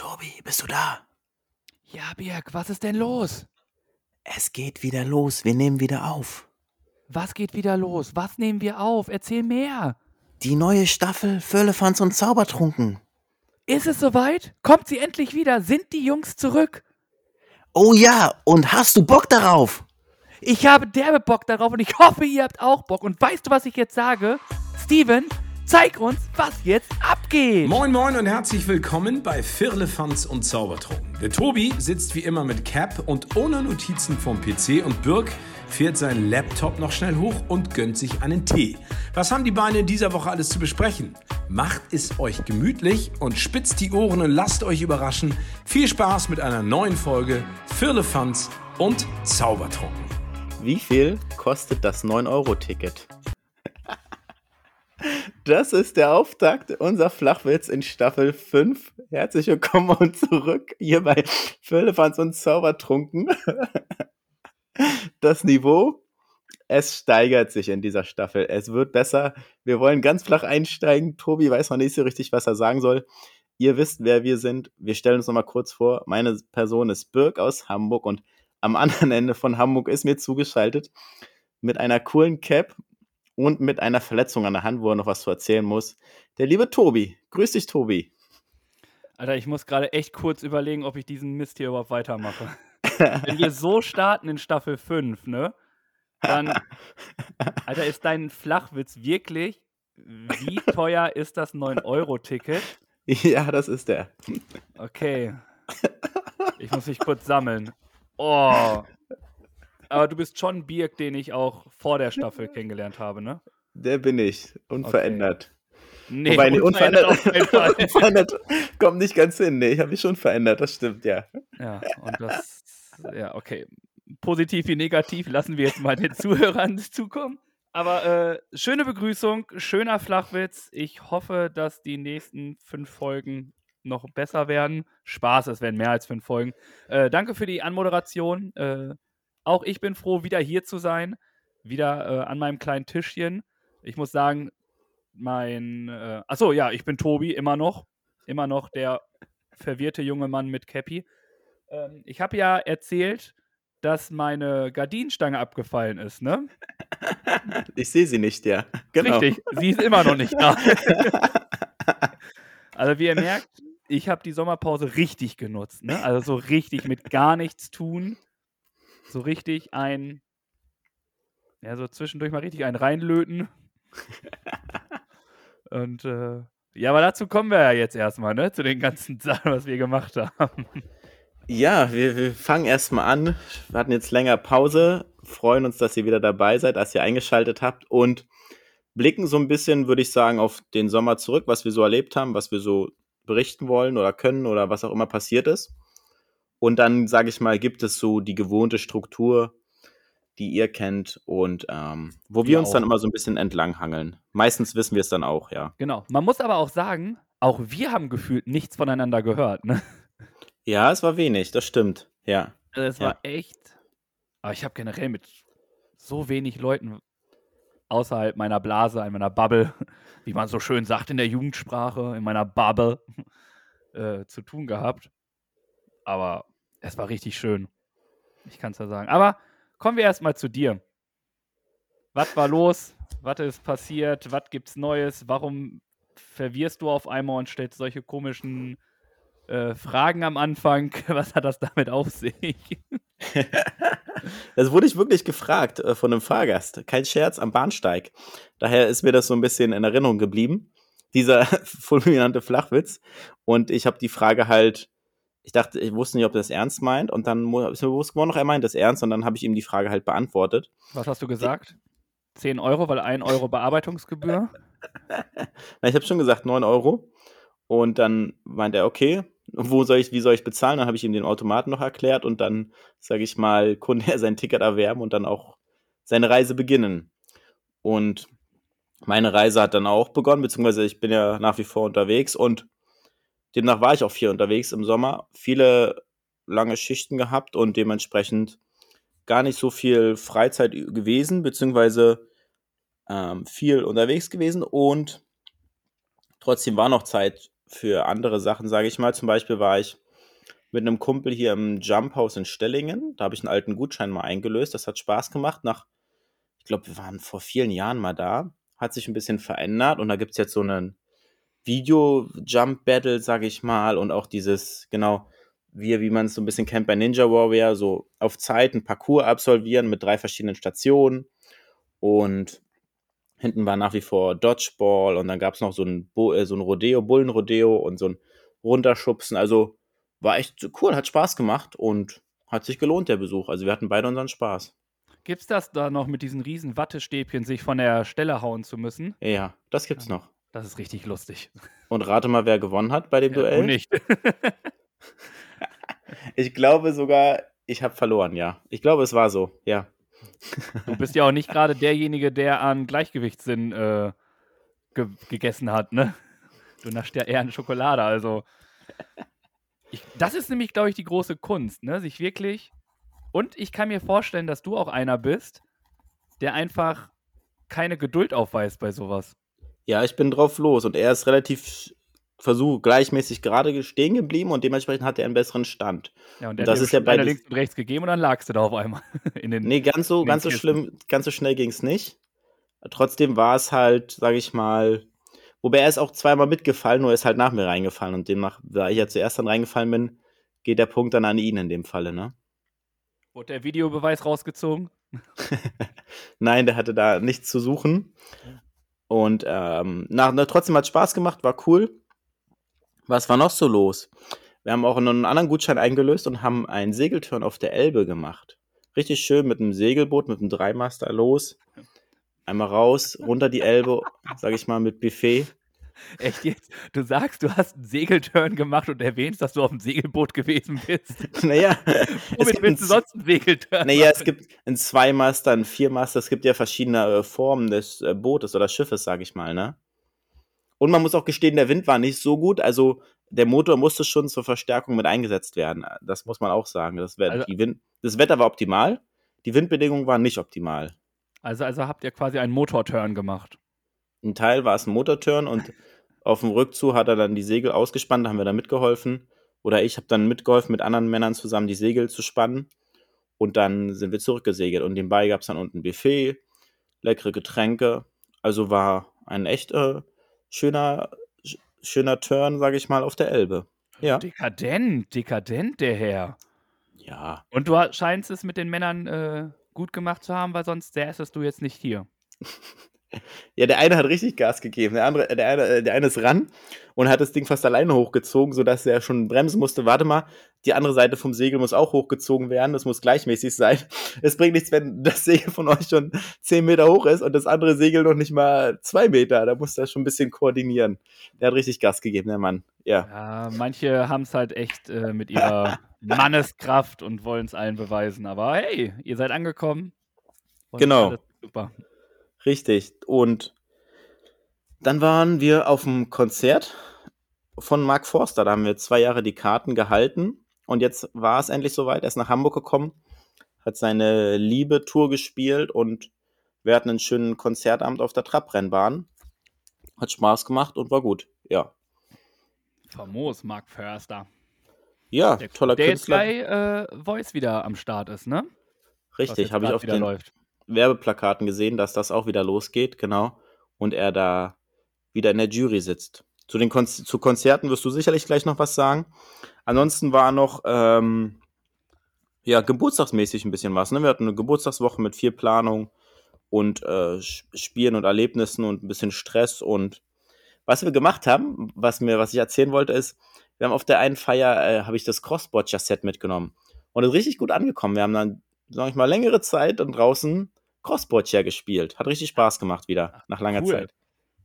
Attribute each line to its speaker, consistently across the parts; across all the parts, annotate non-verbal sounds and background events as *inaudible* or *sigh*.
Speaker 1: Tobi, bist du da?
Speaker 2: Ja, Birg, was ist denn los?
Speaker 1: Es geht wieder los. Wir nehmen wieder auf.
Speaker 2: Was geht wieder los? Was nehmen wir auf? Erzähl mehr.
Speaker 1: Die neue Staffel Firlefanz und Zaubertrunken.
Speaker 2: Ist es soweit? Kommt sie endlich wieder? Sind die Jungs zurück?
Speaker 1: Oh ja, und hast du Bock darauf?
Speaker 2: Ich habe derbe Bock darauf und ich hoffe, ihr habt auch Bock. Und weißt du, was ich jetzt sage? Steven, zeig uns, was jetzt abgeht.
Speaker 3: Moin Moin und herzlich willkommen bei Firlefanz und Zaubertrunken. Der Tobi sitzt wie immer mit Cap und ohne Notizen vom PC und Birk fährt seinen Laptop noch schnell hoch und gönnt sich einen Tee. Was haben die Beine in dieser Woche alles zu besprechen? Macht es euch gemütlich und spitzt die Ohren und lasst euch überraschen. Viel Spaß mit einer neuen Folge Firlefanz und Zaubertrunken.
Speaker 1: Wie viel kostet das 9-Euro-Ticket? Das ist der Auftakt, unser Flachwitz in Staffel 5. Herzlich willkommen und zurück hier bei Firlefanz und Zaubertrunken. Das Niveau, es steigert sich in dieser Staffel. Es wird besser. Wir wollen ganz flach einsteigen. Tobi weiß noch nicht so richtig, was er sagen soll. Ihr wisst, wer wir sind. Wir stellen uns noch mal kurz vor. Meine Person ist Birk aus Hamburg und am anderen Ende von Hamburg ist mir zugeschaltet mit einer coolen Cap und mit einer Verletzung an der Hand, wo er noch was zu erzählen muss. Der liebe Tobi. Grüß dich, Tobi.
Speaker 2: Alter, ich muss gerade echt kurz überlegen, ob ich diesen Mist hier überhaupt weitermache. *laughs* Wenn wir so starten in Staffel 5, ne? Dann, *laughs* Alter, ist dein Flachwitz wirklich, wie teuer ist das 9-Euro-Ticket?
Speaker 1: Ja, das ist der.
Speaker 2: Okay. Ich muss mich kurz sammeln. Oh, aber du bist schon Birk, den ich auch vor der Staffel *laughs* kennengelernt habe, ne?
Speaker 1: Der bin ich. Unverändert.
Speaker 2: Okay. Nee, Wobei, nee, unverändert,
Speaker 1: unverändert, *laughs* unverändert kommt nicht ganz hin. Nee, ich habe mich schon verändert, das stimmt, ja.
Speaker 2: Ja, und das, ja, okay. Positiv wie negativ lassen wir jetzt mal den Zuhörern *laughs* zukommen. Aber äh, schöne Begrüßung, schöner Flachwitz. Ich hoffe, dass die nächsten fünf Folgen noch besser werden. Spaß, es werden mehr als fünf Folgen. Äh, danke für die Anmoderation. Äh, auch ich bin froh, wieder hier zu sein, wieder äh, an meinem kleinen Tischchen. Ich muss sagen, mein, äh, achso, ja, ich bin Tobi, immer noch, immer noch der verwirrte junge Mann mit Cappy. Ähm, ich habe ja erzählt, dass meine Gardinenstange abgefallen ist, ne?
Speaker 1: Ich sehe sie nicht, ja.
Speaker 2: Genau. Richtig, sie ist immer noch nicht da. *laughs* also wie ihr merkt, ich habe die Sommerpause richtig genutzt, ne? Also so richtig mit gar nichts tun so richtig ein, ja, so zwischendurch mal richtig ein reinlöten. *laughs* Und äh, ja, aber dazu kommen wir ja jetzt erstmal, ne? Zu den ganzen *laughs* Sachen, was wir gemacht haben.
Speaker 1: Ja, wir, wir fangen erstmal an. Wir hatten jetzt länger Pause, freuen uns, dass ihr wieder dabei seid, dass ihr eingeschaltet habt und blicken so ein bisschen, würde ich sagen, auf den Sommer zurück, was wir so erlebt haben, was wir so berichten wollen oder können oder was auch immer passiert ist. Und dann, sage ich mal, gibt es so die gewohnte Struktur, die ihr kennt und ähm, wo wir, wir uns auch. dann immer so ein bisschen entlanghangeln. Meistens wissen wir es dann auch, ja.
Speaker 2: Genau. Man muss aber auch sagen, auch wir haben gefühlt nichts voneinander gehört, ne?
Speaker 1: Ja, es war wenig, das stimmt, ja.
Speaker 2: Also es
Speaker 1: ja.
Speaker 2: war echt. Aber ich habe generell mit so wenig Leuten außerhalb meiner Blase, in meiner Bubble, *laughs* wie man so schön sagt in der Jugendsprache, in meiner Bubble, *laughs* äh, zu tun gehabt. Aber es war richtig schön. Ich kann es ja sagen. Aber kommen wir erstmal zu dir. Was war los? Was ist passiert? Was gibt's Neues? Warum verwirrst du auf einmal und stellst solche komischen äh, Fragen am Anfang? *laughs* Was hat das damit auf sich? *laughs*
Speaker 1: das wurde ich wirklich gefragt äh, von einem Fahrgast. Kein Scherz am Bahnsteig. Daher ist mir das so ein bisschen in Erinnerung geblieben. Dieser *laughs* fulminante Flachwitz. Und ich habe die Frage halt ich dachte, ich wusste nicht, ob er das ernst meint. Und dann ist mir bewusst geworden, noch er meint das ernst. Und dann habe ich ihm die Frage halt beantwortet.
Speaker 2: Was hast du gesagt? 10 Euro, weil 1 Euro Bearbeitungsgebühr? *laughs*
Speaker 1: Na, ich habe schon gesagt 9 Euro. Und dann meint er, okay, wo soll ich, wie soll ich bezahlen? Dann habe ich ihm den Automaten noch erklärt und dann, sage ich mal, *laughs* konnte er sein Ticket erwerben und dann auch seine Reise beginnen. Und meine Reise hat dann auch begonnen, beziehungsweise ich bin ja nach wie vor unterwegs und Demnach war ich auch viel unterwegs im Sommer, viele lange Schichten gehabt und dementsprechend gar nicht so viel Freizeit gewesen, beziehungsweise ähm, viel unterwegs gewesen und trotzdem war noch Zeit für andere Sachen, sage ich mal. Zum Beispiel war ich mit einem Kumpel hier im Jump House in Stellingen. Da habe ich einen alten Gutschein mal eingelöst. Das hat Spaß gemacht. Nach, ich glaube, wir waren vor vielen Jahren mal da. Hat sich ein bisschen verändert und da gibt es jetzt so einen Video-Jump-Battle, sage ich mal, und auch dieses, genau, wie, wie man es so ein bisschen kennt bei Ninja Warrior, so auf Zeit ein Parcours absolvieren mit drei verschiedenen Stationen. Und hinten war nach wie vor Dodgeball und dann gab es noch so ein, Bo äh, so ein Rodeo, Bullenrodeo und so ein Runterschubsen. Also war echt cool, hat Spaß gemacht und hat sich gelohnt, der Besuch. Also wir hatten beide unseren Spaß.
Speaker 2: Gibt's das da noch mit diesen riesen Wattestäbchen, sich von der Stelle hauen zu müssen?
Speaker 1: Ja, das gibt's noch.
Speaker 2: Das ist richtig lustig.
Speaker 1: Und rate mal, wer gewonnen hat bei dem
Speaker 2: Ja,
Speaker 1: Duell?
Speaker 2: du nicht. *laughs*
Speaker 1: Ich glaube sogar, ich habe verloren, ja. Ich glaube, es war so, ja.
Speaker 2: Du bist ja auch nicht gerade derjenige, der an Gleichgewichtssinn äh, ge gegessen hat, ne? Du nascht ja eher an Schokolade, also. Ich, das ist nämlich, glaube ich, die große Kunst, ne? Sich wirklich. Und ich kann mir vorstellen, dass du auch einer bist, der einfach keine Geduld aufweist bei sowas.
Speaker 1: Ja, ich bin drauf los und er ist relativ versuch gleichmäßig gerade stehen geblieben und dementsprechend hat er einen besseren Stand.
Speaker 2: Ja, und
Speaker 1: Und das ist ja bei
Speaker 2: links und rechts gegeben und dann lagst du da auf einmal. *laughs* In den,
Speaker 1: Nee, ganz so, ganz so schlimm, ganz so schnell ging es nicht. Trotzdem war es halt, sage ich mal, wobei er ist auch zweimal mitgefallen, nur er ist halt nach mir reingefallen und demnach, da ich ja zuerst dann reingefallen bin, geht der Punkt dann an ihn in dem Falle, ne?
Speaker 2: Wurde der Videobeweis rausgezogen? *laughs*
Speaker 1: Nein, der hatte da nichts zu suchen. Und ähm, nach, na, trotzdem hat Spaß gemacht, war cool. Was war noch so los? Wir haben auch einen anderen Gutschein eingelöst und haben einen Segelturn auf der Elbe gemacht. Richtig schön mit einem Segelboot, mit einem Dreimaster los. Einmal raus, runter die Elbe, sag ich mal, mit Buffet.
Speaker 2: Echt jetzt? Du sagst, du hast einen Segelturn gemacht und erwähnst, dass du auf dem Segelboot gewesen bist. *laughs*
Speaker 1: Naja, *laughs* es
Speaker 2: Womit willst du
Speaker 1: ein,
Speaker 2: sonst einen Segelturn
Speaker 1: naja, es
Speaker 2: machen?
Speaker 1: gibt einen Zweimaster, einen Viermaster, es gibt ja verschiedene äh, Formen des äh, Bootes oder Schiffes, sag ich mal, ne? Und man muss auch gestehen, der Wind war nicht so gut, also der Motor musste schon zur Verstärkung mit eingesetzt werden. Das muss man auch sagen. Das,
Speaker 2: Also-
Speaker 1: Wind, das Wetter war optimal, die Windbedingungen waren nicht optimal.
Speaker 2: Also, also habt ihr quasi einen Motorturn gemacht.
Speaker 1: Ein Teil war es ein Motorturn und auf dem Rückzug hat er dann die Segel ausgespannt, da haben wir da mitgeholfen. Oder ich habe dann mitgeholfen, mit anderen Männern zusammen die Segel zu spannen. Und dann sind wir zurückgesegelt. Und nebenbei gab es dann unten Buffet, leckere Getränke. Also war ein echt äh, schöner, sch- schöner Turn, sage ich mal, auf der Elbe. Ja.
Speaker 2: Dekadent, dekadent, der Herr.
Speaker 1: Ja.
Speaker 2: Und du scheinst es mit den Männern äh, gut gemacht zu haben, weil sonst säßest du jetzt nicht hier. *laughs*
Speaker 1: Ja, der eine hat richtig Gas gegeben, der andere, der eine, äh, der eine ist ran und hat das Ding fast alleine hochgezogen, sodass er schon bremsen musste. Warte mal, die andere Seite vom Segel muss auch hochgezogen werden, das muss gleichmäßig sein. *laughs* Es bringt nichts, wenn das Segel von euch schon 10 Meter hoch ist und das andere Segel noch nicht mal 2 Meter. Da muss er schon ein bisschen koordinieren. Der hat richtig Gas gegeben, der Mann. Ja.
Speaker 2: Ja, manche haben es halt echt äh, mit ihrer *laughs* Manneskraft und wollen es allen beweisen. Aber hey, ihr seid angekommen. Und
Speaker 1: Genau.
Speaker 2: Super.
Speaker 1: Richtig. Und dann waren wir auf dem Konzert von Mark Forster. Da haben wir zwei Jahre die Karten gehalten. Und jetzt war es endlich soweit. Er ist nach Hamburg gekommen, hat seine Liebe-Tour gespielt und wir hatten einen schönen Konzertabend auf der Trabrennbahn. Hat Spaß gemacht und war gut. Ja.
Speaker 2: Famos, Mark Förster.
Speaker 1: Ja,
Speaker 2: Der,
Speaker 1: toller
Speaker 2: der jetzt
Speaker 1: Künstler.
Speaker 2: bei äh, Voice wieder am Start ist, ne?
Speaker 1: Richtig,
Speaker 2: jetzt
Speaker 1: habe ich auf den
Speaker 2: läuft.
Speaker 1: Werbeplakaten gesehen, dass das auch wieder losgeht, genau. Und er da wieder in der Jury sitzt. Zu den Kon zu Konzerten wirst du sicherlich gleich noch was sagen. Ansonsten war noch ähm, ja geburtstagsmäßig ein bisschen was. Ne? Wir hatten eine Geburtstagswoche mit viel Planung und äh, Spielen und Erlebnissen und ein bisschen Stress. Und was wir gemacht haben, was mir, was ich erzählen wollte, ist, wir haben auf der einen Feier äh, habe ich das Crossbotcher-Set mitgenommen und ist richtig gut angekommen. Wir haben dann, sag ich mal, längere Zeit und draußen Crossbotcher gespielt. Hat richtig Spaß gemacht wieder, nach langer
Speaker 2: cool.
Speaker 1: Zeit.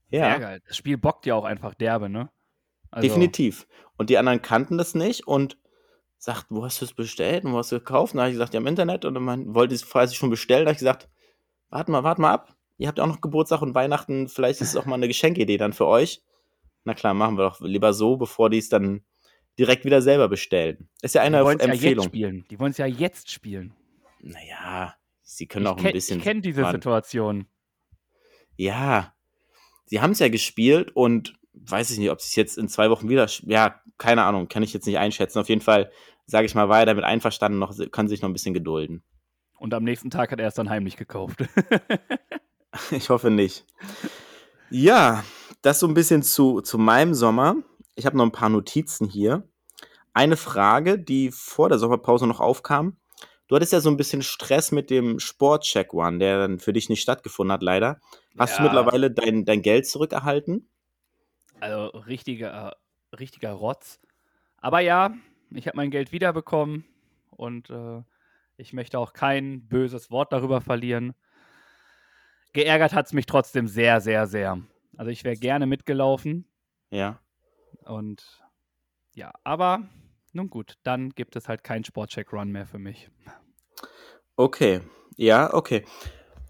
Speaker 2: Sehr
Speaker 1: Ja,
Speaker 2: geil. Das Spiel bockt ja auch einfach derbe, ne? Also,
Speaker 1: definitiv. Und die anderen kannten das nicht und sagten, wo hast du es bestellt und wo hast du gekauft? Und dann habe ich gesagt, ja, im Internet. Und dann wollte es quasi schon bestellen. Da habe ich gesagt, warte mal, warte mal ab. Ihr habt ja auch noch Geburtstag und Weihnachten. Vielleicht ist es auch mal eine Geschenkidee dann für euch. Na klar, machen wir doch lieber so, bevor die es dann direkt wieder selber bestellen. Ist ja
Speaker 2: Die
Speaker 1: eine
Speaker 2: wollen es ja jetzt
Speaker 1: Empfehlung.
Speaker 2: spielen. Die wollen es ja jetzt spielen.
Speaker 1: naja, sie können
Speaker 2: Ich,
Speaker 1: auch ein
Speaker 2: kenn-
Speaker 1: bisschen.
Speaker 2: ich kenne diese
Speaker 1: warten.
Speaker 2: Situation.
Speaker 1: Ja, sie haben es ja gespielt und weiß ich nicht, ob es jetzt in zwei Wochen wieder, ja, keine Ahnung, kann ich jetzt nicht einschätzen. Auf jeden Fall, sage ich mal, war er damit einverstanden, noch, kann sich noch ein bisschen gedulden.
Speaker 2: Und am nächsten Tag hat er es dann heimlich gekauft. *laughs*
Speaker 1: ich hoffe nicht. Ja, das so ein bisschen zu, zu meinem Sommer. Ich habe noch ein paar Notizen hier. Eine Frage, die vor der Sommerpause noch aufkam. Du hattest ja so ein bisschen Stress mit dem Sportcheck One, der dann für dich nicht stattgefunden hat, leider. Hast ja. du mittlerweile dein, dein Geld zurückerhalten?
Speaker 2: Also richtiger, richtiger Rotz. Aber ja, ich habe mein Geld wiederbekommen und äh, ich möchte auch kein böses Wort darüber verlieren. Geärgert hat es mich trotzdem sehr, sehr, sehr. Also ich wäre gerne mitgelaufen.
Speaker 1: Ja.
Speaker 2: Und ja, aber nun gut, dann gibt es halt keinen Sportcheck-Run mehr für mich.
Speaker 1: Okay, ja, okay.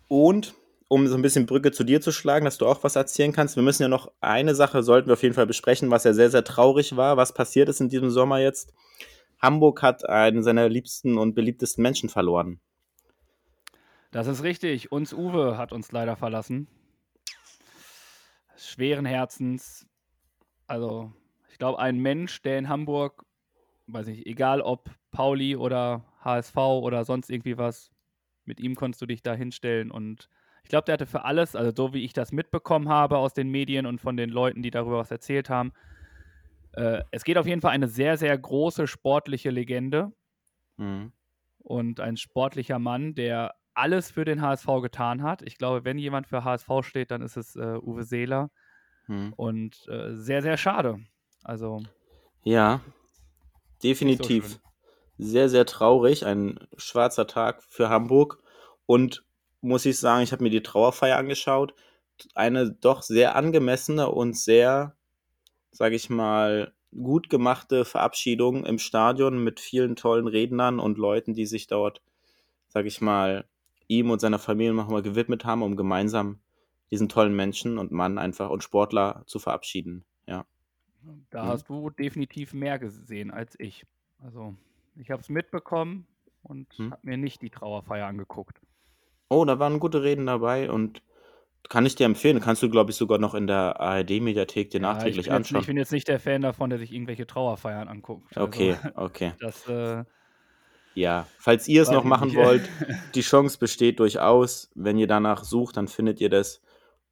Speaker 1: Und um so ein bisschen Brücke zu dir zu schlagen, dass du auch was erzählen kannst, wir müssen ja noch eine Sache, sollten wir auf jeden Fall besprechen, was ja sehr, sehr traurig war, was passiert ist in diesem Sommer jetzt. Hamburg hat einen seiner liebsten und beliebtesten Menschen verloren.
Speaker 2: Das ist richtig. Uns Uwe hat uns leider verlassen. Schweren Herzens. Also, ich glaube, ein Mensch, der in Hamburg, weiß nicht, egal ob Pauli oder HSV oder sonst irgendwie was, mit ihm konntest du dich da hinstellen und ich glaube, der hatte für alles, also so wie ich das mitbekommen habe aus den Medien und von den Leuten, die darüber was erzählt haben, äh, es geht auf jeden Fall eine sehr, sehr große sportliche Legende mhm. und ein sportlicher Mann, der alles für den HSV getan hat. Ich glaube, wenn jemand für HSV steht, dann ist es äh, Uwe Seeler. Mhm. Und äh, sehr, sehr schade. Also.
Speaker 1: Ja, definitiv. So sehr, sehr traurig. Ein schwarzer Tag für Hamburg. Und muss ich sagen, ich habe mir die Trauerfeier angeschaut. Eine doch sehr angemessene und sehr, sage ich mal, gut gemachte Verabschiedung im Stadion mit vielen tollen Rednern und Leuten, die sich dort, sage ich mal, ihm und seiner Familie nochmal gewidmet haben, um gemeinsam diesen tollen Menschen und Mann einfach und Sportler zu verabschieden. Ja.
Speaker 2: Da mhm. hast du definitiv mehr gesehen als ich. Also ich habe es mitbekommen und mhm. habe mir nicht die Trauerfeier angeguckt.
Speaker 1: Oh, da waren gute Reden dabei und kann ich dir empfehlen. Kannst du, glaube ich, sogar noch in der ARD-Mediathek dir ja, nachträglich
Speaker 2: ich
Speaker 1: anschauen.
Speaker 2: Jetzt, ich bin jetzt nicht der Fan davon, der sich irgendwelche Trauerfeiern anguckt.
Speaker 1: Also, okay, *laughs* okay.
Speaker 2: Das, äh,
Speaker 1: ja, falls ihr es noch machen nicht. wollt, *laughs* die Chance besteht durchaus. Wenn ihr danach sucht, dann findet ihr das.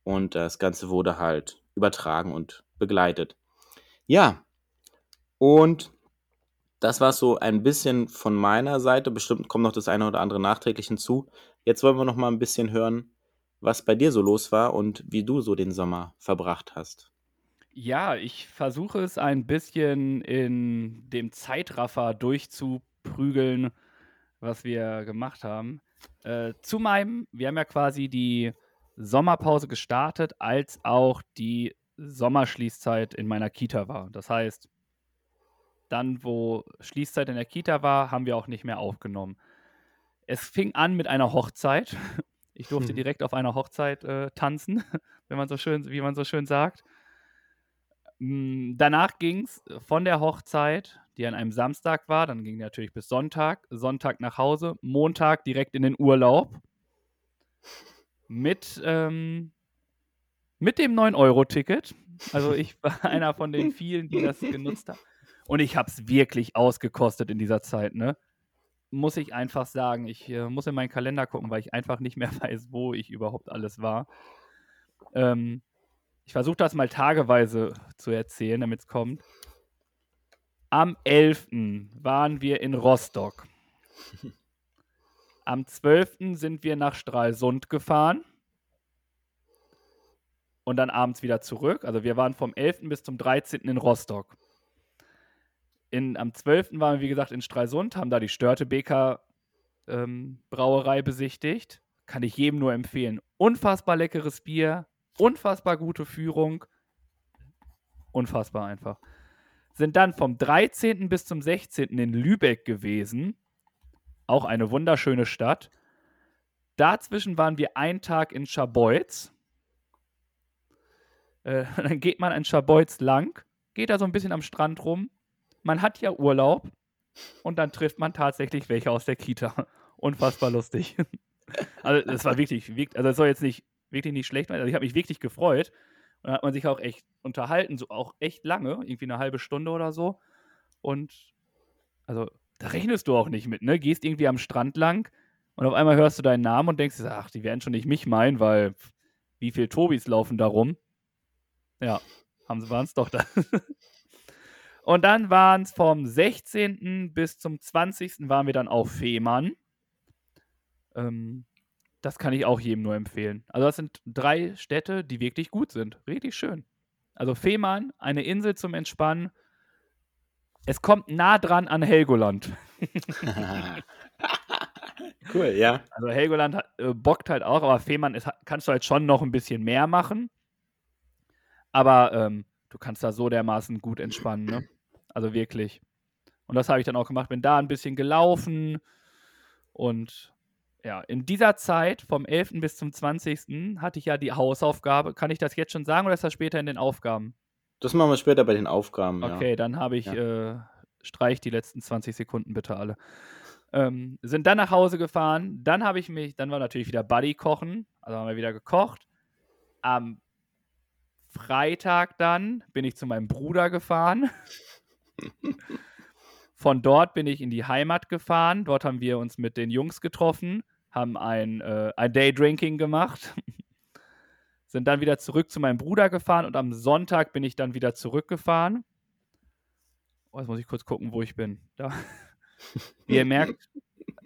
Speaker 1: Und das Ganze wurde halt übertragen und begleitet. Ja, und das war so ein bisschen von meiner Seite. Bestimmt kommt noch das eine oder andere nachträglich hinzu. Jetzt wollen wir noch mal ein bisschen hören, was bei dir so los war und wie du so den Sommer verbracht hast.
Speaker 2: Ja, ich versuche es ein bisschen in dem Zeitraffer durchzuprügeln, was wir gemacht haben. Äh, zu meinem, wir haben ja quasi die Sommerpause gestartet, als auch die Sommerschließzeit in meiner Kita war. Das heißt, dann, wo Schließzeit in der Kita war, haben wir auch nicht mehr aufgenommen. Es fing an mit einer Hochzeit. *laughs* Ich durfte hm. direkt auf einer Hochzeit äh, tanzen, *laughs* wenn man so schön, wie man so schön sagt. Mm, danach ging es von der Hochzeit, die an einem Samstag war, dann ging natürlich bis Sonntag, Sonntag nach Hause, Montag direkt in den Urlaub mit, ähm, mit dem 9-Euro-Ticket. Also ich *laughs* war einer von den vielen, die das genutzt haben. Und ich habe es wirklich ausgekostet in dieser Zeit, ne? Muss ich einfach sagen. Ich äh, muss in meinen Kalender gucken, weil ich einfach nicht mehr *laughs* weiß, wo ich überhaupt alles war. Ähm, ich versuche das mal tageweise zu erzählen, damit es kommt. Am 11. waren wir in Rostock. *laughs* Am 12. sind wir nach Stralsund gefahren. Und dann abends wieder zurück. Also wir waren vom 11. bis zum 13. in Rostock. In, am 12. waren wir, wie gesagt, in Stralsund, haben da die Störtebeker ähm, Brauerei besichtigt. Kann ich jedem nur empfehlen. Unfassbar leckeres Bier, unfassbar gute Führung. Unfassbar einfach. Sind dann vom 13. bis zum 16. in Lübeck gewesen. Auch eine wunderschöne Stadt. Dazwischen waren wir einen Tag in Scharbeutz. Äh, *laughs* dann geht man in Scharbeutz lang, geht da so ein bisschen am Strand rum, man hat ja Urlaub und dann trifft man tatsächlich welche aus der Kita. *laughs* Unfassbar lustig. *laughs* Also, es war wirklich, also, es soll jetzt nicht, wirklich nicht schlecht sein. Also, ich habe mich wirklich gefreut. Und dann hat man sich auch echt unterhalten, so auch echt lange, irgendwie eine halbe Stunde oder so. Und also da rechnest du auch nicht mit, ne? Gehst irgendwie am Strand lang und auf einmal hörst du deinen Namen und denkst, ach, die werden schon nicht mich meinen, weil wie viele Tobis laufen da rum? Ja, haben sie waren es doch da. *laughs* und dann waren es vom 16. bis zum 20. waren wir dann auf Fehmarn. Ähm, das kann ich auch jedem nur empfehlen. Also das sind drei Städte, die wirklich gut sind. Richtig schön. Also Fehmarn, eine Insel zum Entspannen. Es kommt nah dran an Helgoland. *laughs*
Speaker 1: cool, ja.
Speaker 2: Also Helgoland hat, äh, bockt halt auch, aber Fehmarn ist, kannst du halt schon noch ein bisschen mehr machen. Aber ähm, du kannst da so dermaßen gut entspannen, ne? Also wirklich. Und das habe ich dann auch gemacht. Bin da ein bisschen gelaufen und ja, in dieser Zeit vom 11. bis zum 20. hatte ich ja die Hausaufgabe. Kann ich das jetzt schon sagen oder ist das später in den Aufgaben?
Speaker 1: Das machen wir später bei den Aufgaben.
Speaker 2: Okay, ja. dann habe ich, ja. äh, streich die letzten 20 Sekunden bitte alle. Ähm, sind dann nach Hause gefahren. Dann habe ich mich, dann war natürlich wieder Buddy kochen. Also haben wir wieder gekocht. Am Freitag dann bin ich zu meinem Bruder gefahren. Von dort bin ich in die Heimat gefahren. Dort haben wir uns mit den Jungs getroffen, haben ein, äh, ein Daydrinking gemacht, *laughs* sind dann wieder zurück zu meinem Bruder gefahren und am Sonntag bin ich dann wieder zurückgefahren. Oh, jetzt muss ich kurz gucken, wo ich bin. Da. Wie *laughs* ihr merkt,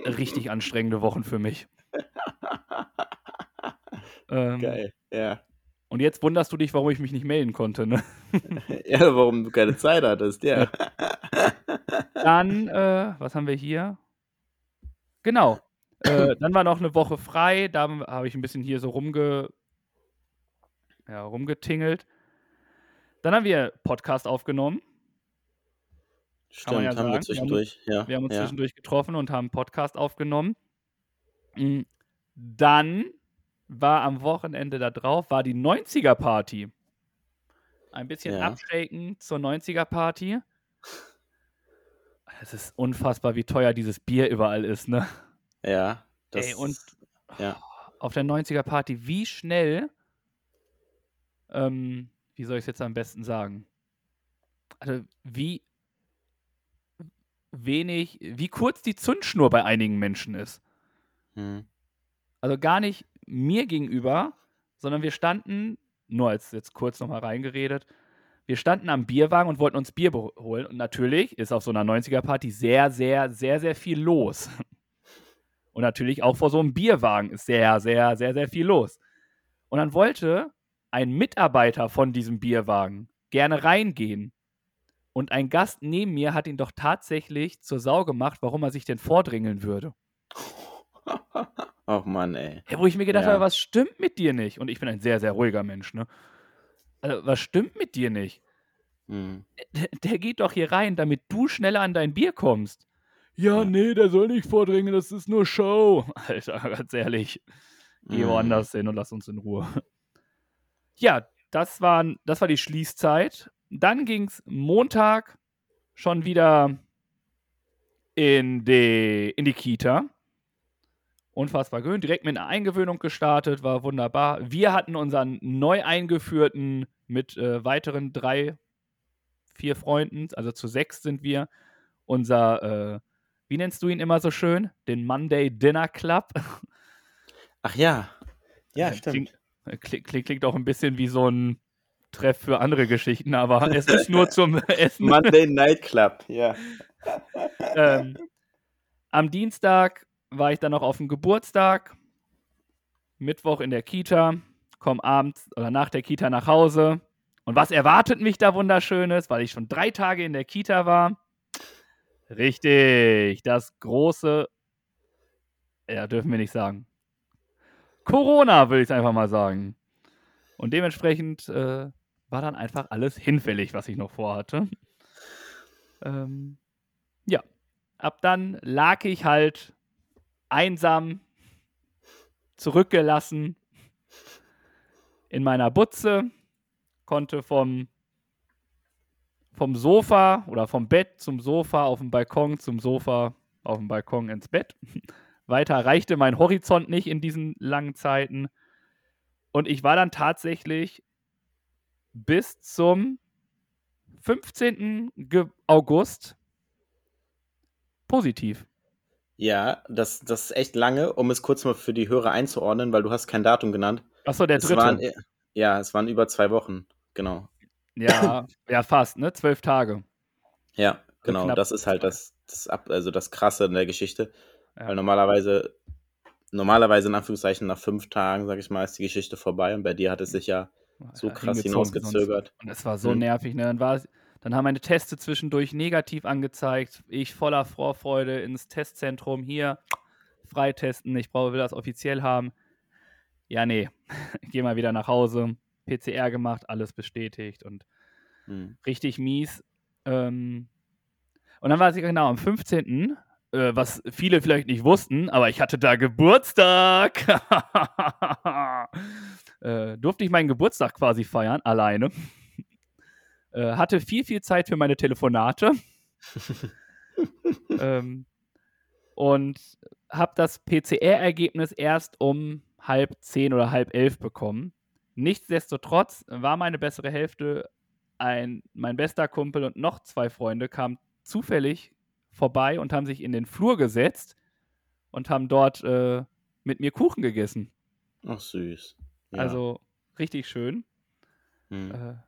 Speaker 2: richtig anstrengende Wochen für mich. *laughs*
Speaker 1: ähm, Geil, ja.
Speaker 2: Und jetzt wunderst du dich, warum ich mich nicht melden konnte, ne? *laughs*
Speaker 1: ja, warum du keine Zeit hattest, ja.
Speaker 2: Dann, äh, was haben wir hier? Genau. Äh, dann war noch eine Woche frei, da habe ich ein bisschen hier so rumge, ja, rumgetingelt. Dann haben wir Podcast aufgenommen.
Speaker 1: Stimmt, ja haben wir zwischendurch,
Speaker 2: wir haben,
Speaker 1: ja.
Speaker 2: Wir haben uns
Speaker 1: ja.
Speaker 2: zwischendurch getroffen und haben Podcast aufgenommen. Mm, dann war am Wochenende da drauf, war die 90er-Party. Ein bisschen ja. abschäken zur 90er-Party. Es ist unfassbar, wie teuer dieses Bier überall ist, ne?
Speaker 1: Ja.
Speaker 2: Ey, und
Speaker 1: ja.
Speaker 2: auf der 90er-Party, wie schnell, ähm, wie soll ich es jetzt am besten sagen? Also, wie wenig, wie kurz die Zündschnur bei einigen Menschen ist.
Speaker 1: Hm.
Speaker 2: Also gar nicht mir gegenüber, sondern wir standen, nur als jetzt kurz nochmal reingeredet, wir standen am Bierwagen und wollten uns Bier holen. Und natürlich ist auf so einer 90er-Party sehr, sehr, sehr, sehr viel los. *laughs* Und natürlich auch vor so einem Bierwagen ist sehr, sehr, sehr, sehr viel los. Und dann wollte ein Mitarbeiter von diesem Bierwagen gerne reingehen. Und ein Gast neben mir hat ihn doch tatsächlich zur Sau gemacht, warum er sich denn vordringeln würde. *laughs*
Speaker 1: Ach Mann, ey.
Speaker 2: Ja, wo ich mir gedacht ja. habe, was stimmt mit dir nicht? Und ich bin ein sehr, sehr ruhiger Mensch, ne? Also, was stimmt mit dir nicht?
Speaker 1: Mhm.
Speaker 2: Der, der, geht doch hier rein, damit du schneller an dein Bier kommst. Ja, ja. nee, der soll nicht vordringen, das ist nur Show. Alter, *laughs* ganz ehrlich. Geh mhm. woanders hin und lass uns in Ruhe. *laughs* Ja, das, waren, das war die Schließzeit. Dann ging es Montag schon wieder in die, in die Kita. Unfassbar gewöhnt. Direkt mit einer Eingewöhnung gestartet, war wunderbar. Wir hatten unseren neu eingeführten mit äh, weiteren drei, vier Freunden, also zu sechs sind wir. Unser, äh, wie nennst du ihn immer so schön? Den Monday Dinner Club.
Speaker 1: Ach ja. Ja,
Speaker 2: stimmt. Klingt, klingt, klingt auch ein bisschen wie so ein Treff für andere Geschichten, aber es ist nur *laughs* zum Essen.
Speaker 1: Monday Night Club, ja.
Speaker 2: ähm, am Dienstag war ich dann noch auf dem Geburtstag, Mittwoch in der Kita, komme abends oder nach der Kita nach Hause. Und was erwartet mich da Wunderschönes, weil ich schon drei Tage in der Kita war? Richtig, das große, ja, dürfen wir nicht sagen. Corona, will ich einfach mal sagen. Und dementsprechend äh, war dann einfach alles hinfällig, was ich noch vorhatte. Ähm, ja, ab dann lag ich halt einsam zurückgelassen in meiner Butze, konnte vom, vom Sofa oder vom Bett zum Sofa auf dem Balkon, zum Sofa auf dem Balkon ins Bett. *laughs* Weiter reichte mein Horizont nicht in diesen langen Zeiten. Und ich war dann tatsächlich bis zum 15. Ge August positiv.
Speaker 1: Ja, das, das ist echt lange, um es kurz mal für die Hörer einzuordnen, weil du hast kein Datum genannt.
Speaker 2: Achso, der
Speaker 1: Es
Speaker 2: dritte.
Speaker 1: waren, äh, ja, es waren über zwei Wochen, genau.
Speaker 2: ja, ja, fast, ne? Zwölf Tage.
Speaker 1: Ja, genau.
Speaker 2: knapp
Speaker 1: Das ist halt das, das, ab, also das Krasse in der Geschichte.
Speaker 2: Ja.
Speaker 1: Weil normalerweise, normalerweise in Anführungszeichen nach fünf Tagen, sag ich mal, ist die Geschichte vorbei und bei dir hat es sich ja so
Speaker 2: Ja,
Speaker 1: krass hinausgezögert.
Speaker 2: Und es war so
Speaker 1: Hm.
Speaker 2: nervig, ne? Dann, war, dann haben meine Teste zwischendurch negativ angezeigt. Ich voller Vorfreude ins Testzentrum hier freitesten. Ich brauche, will das offiziell haben. Ja, nee. *laughs* Geh mal wieder nach Hause. PCR gemacht, alles bestätigt und
Speaker 1: Hm.
Speaker 2: richtig mies. Ähm, und dann war es genau am 15., äh, was viele vielleicht nicht wussten, aber ich hatte da Geburtstag. *laughs* äh, durfte ich meinen Geburtstag quasi feiern, alleine. Äh, hatte viel, viel Zeit für meine Telefonate. *laughs* ähm, und habe das PCR-Ergebnis erst um halb zehn oder halb elf bekommen. Nichtsdestotrotz war meine bessere Hälfte ein, mein bester Kumpel und noch zwei Freunde kamen zufällig vorbei und haben sich in den Flur gesetzt und haben dort äh, mit mir Kuchen gegessen.
Speaker 1: Ach, süß. Ja.
Speaker 2: Also richtig schön.
Speaker 1: hm.
Speaker 2: Äh,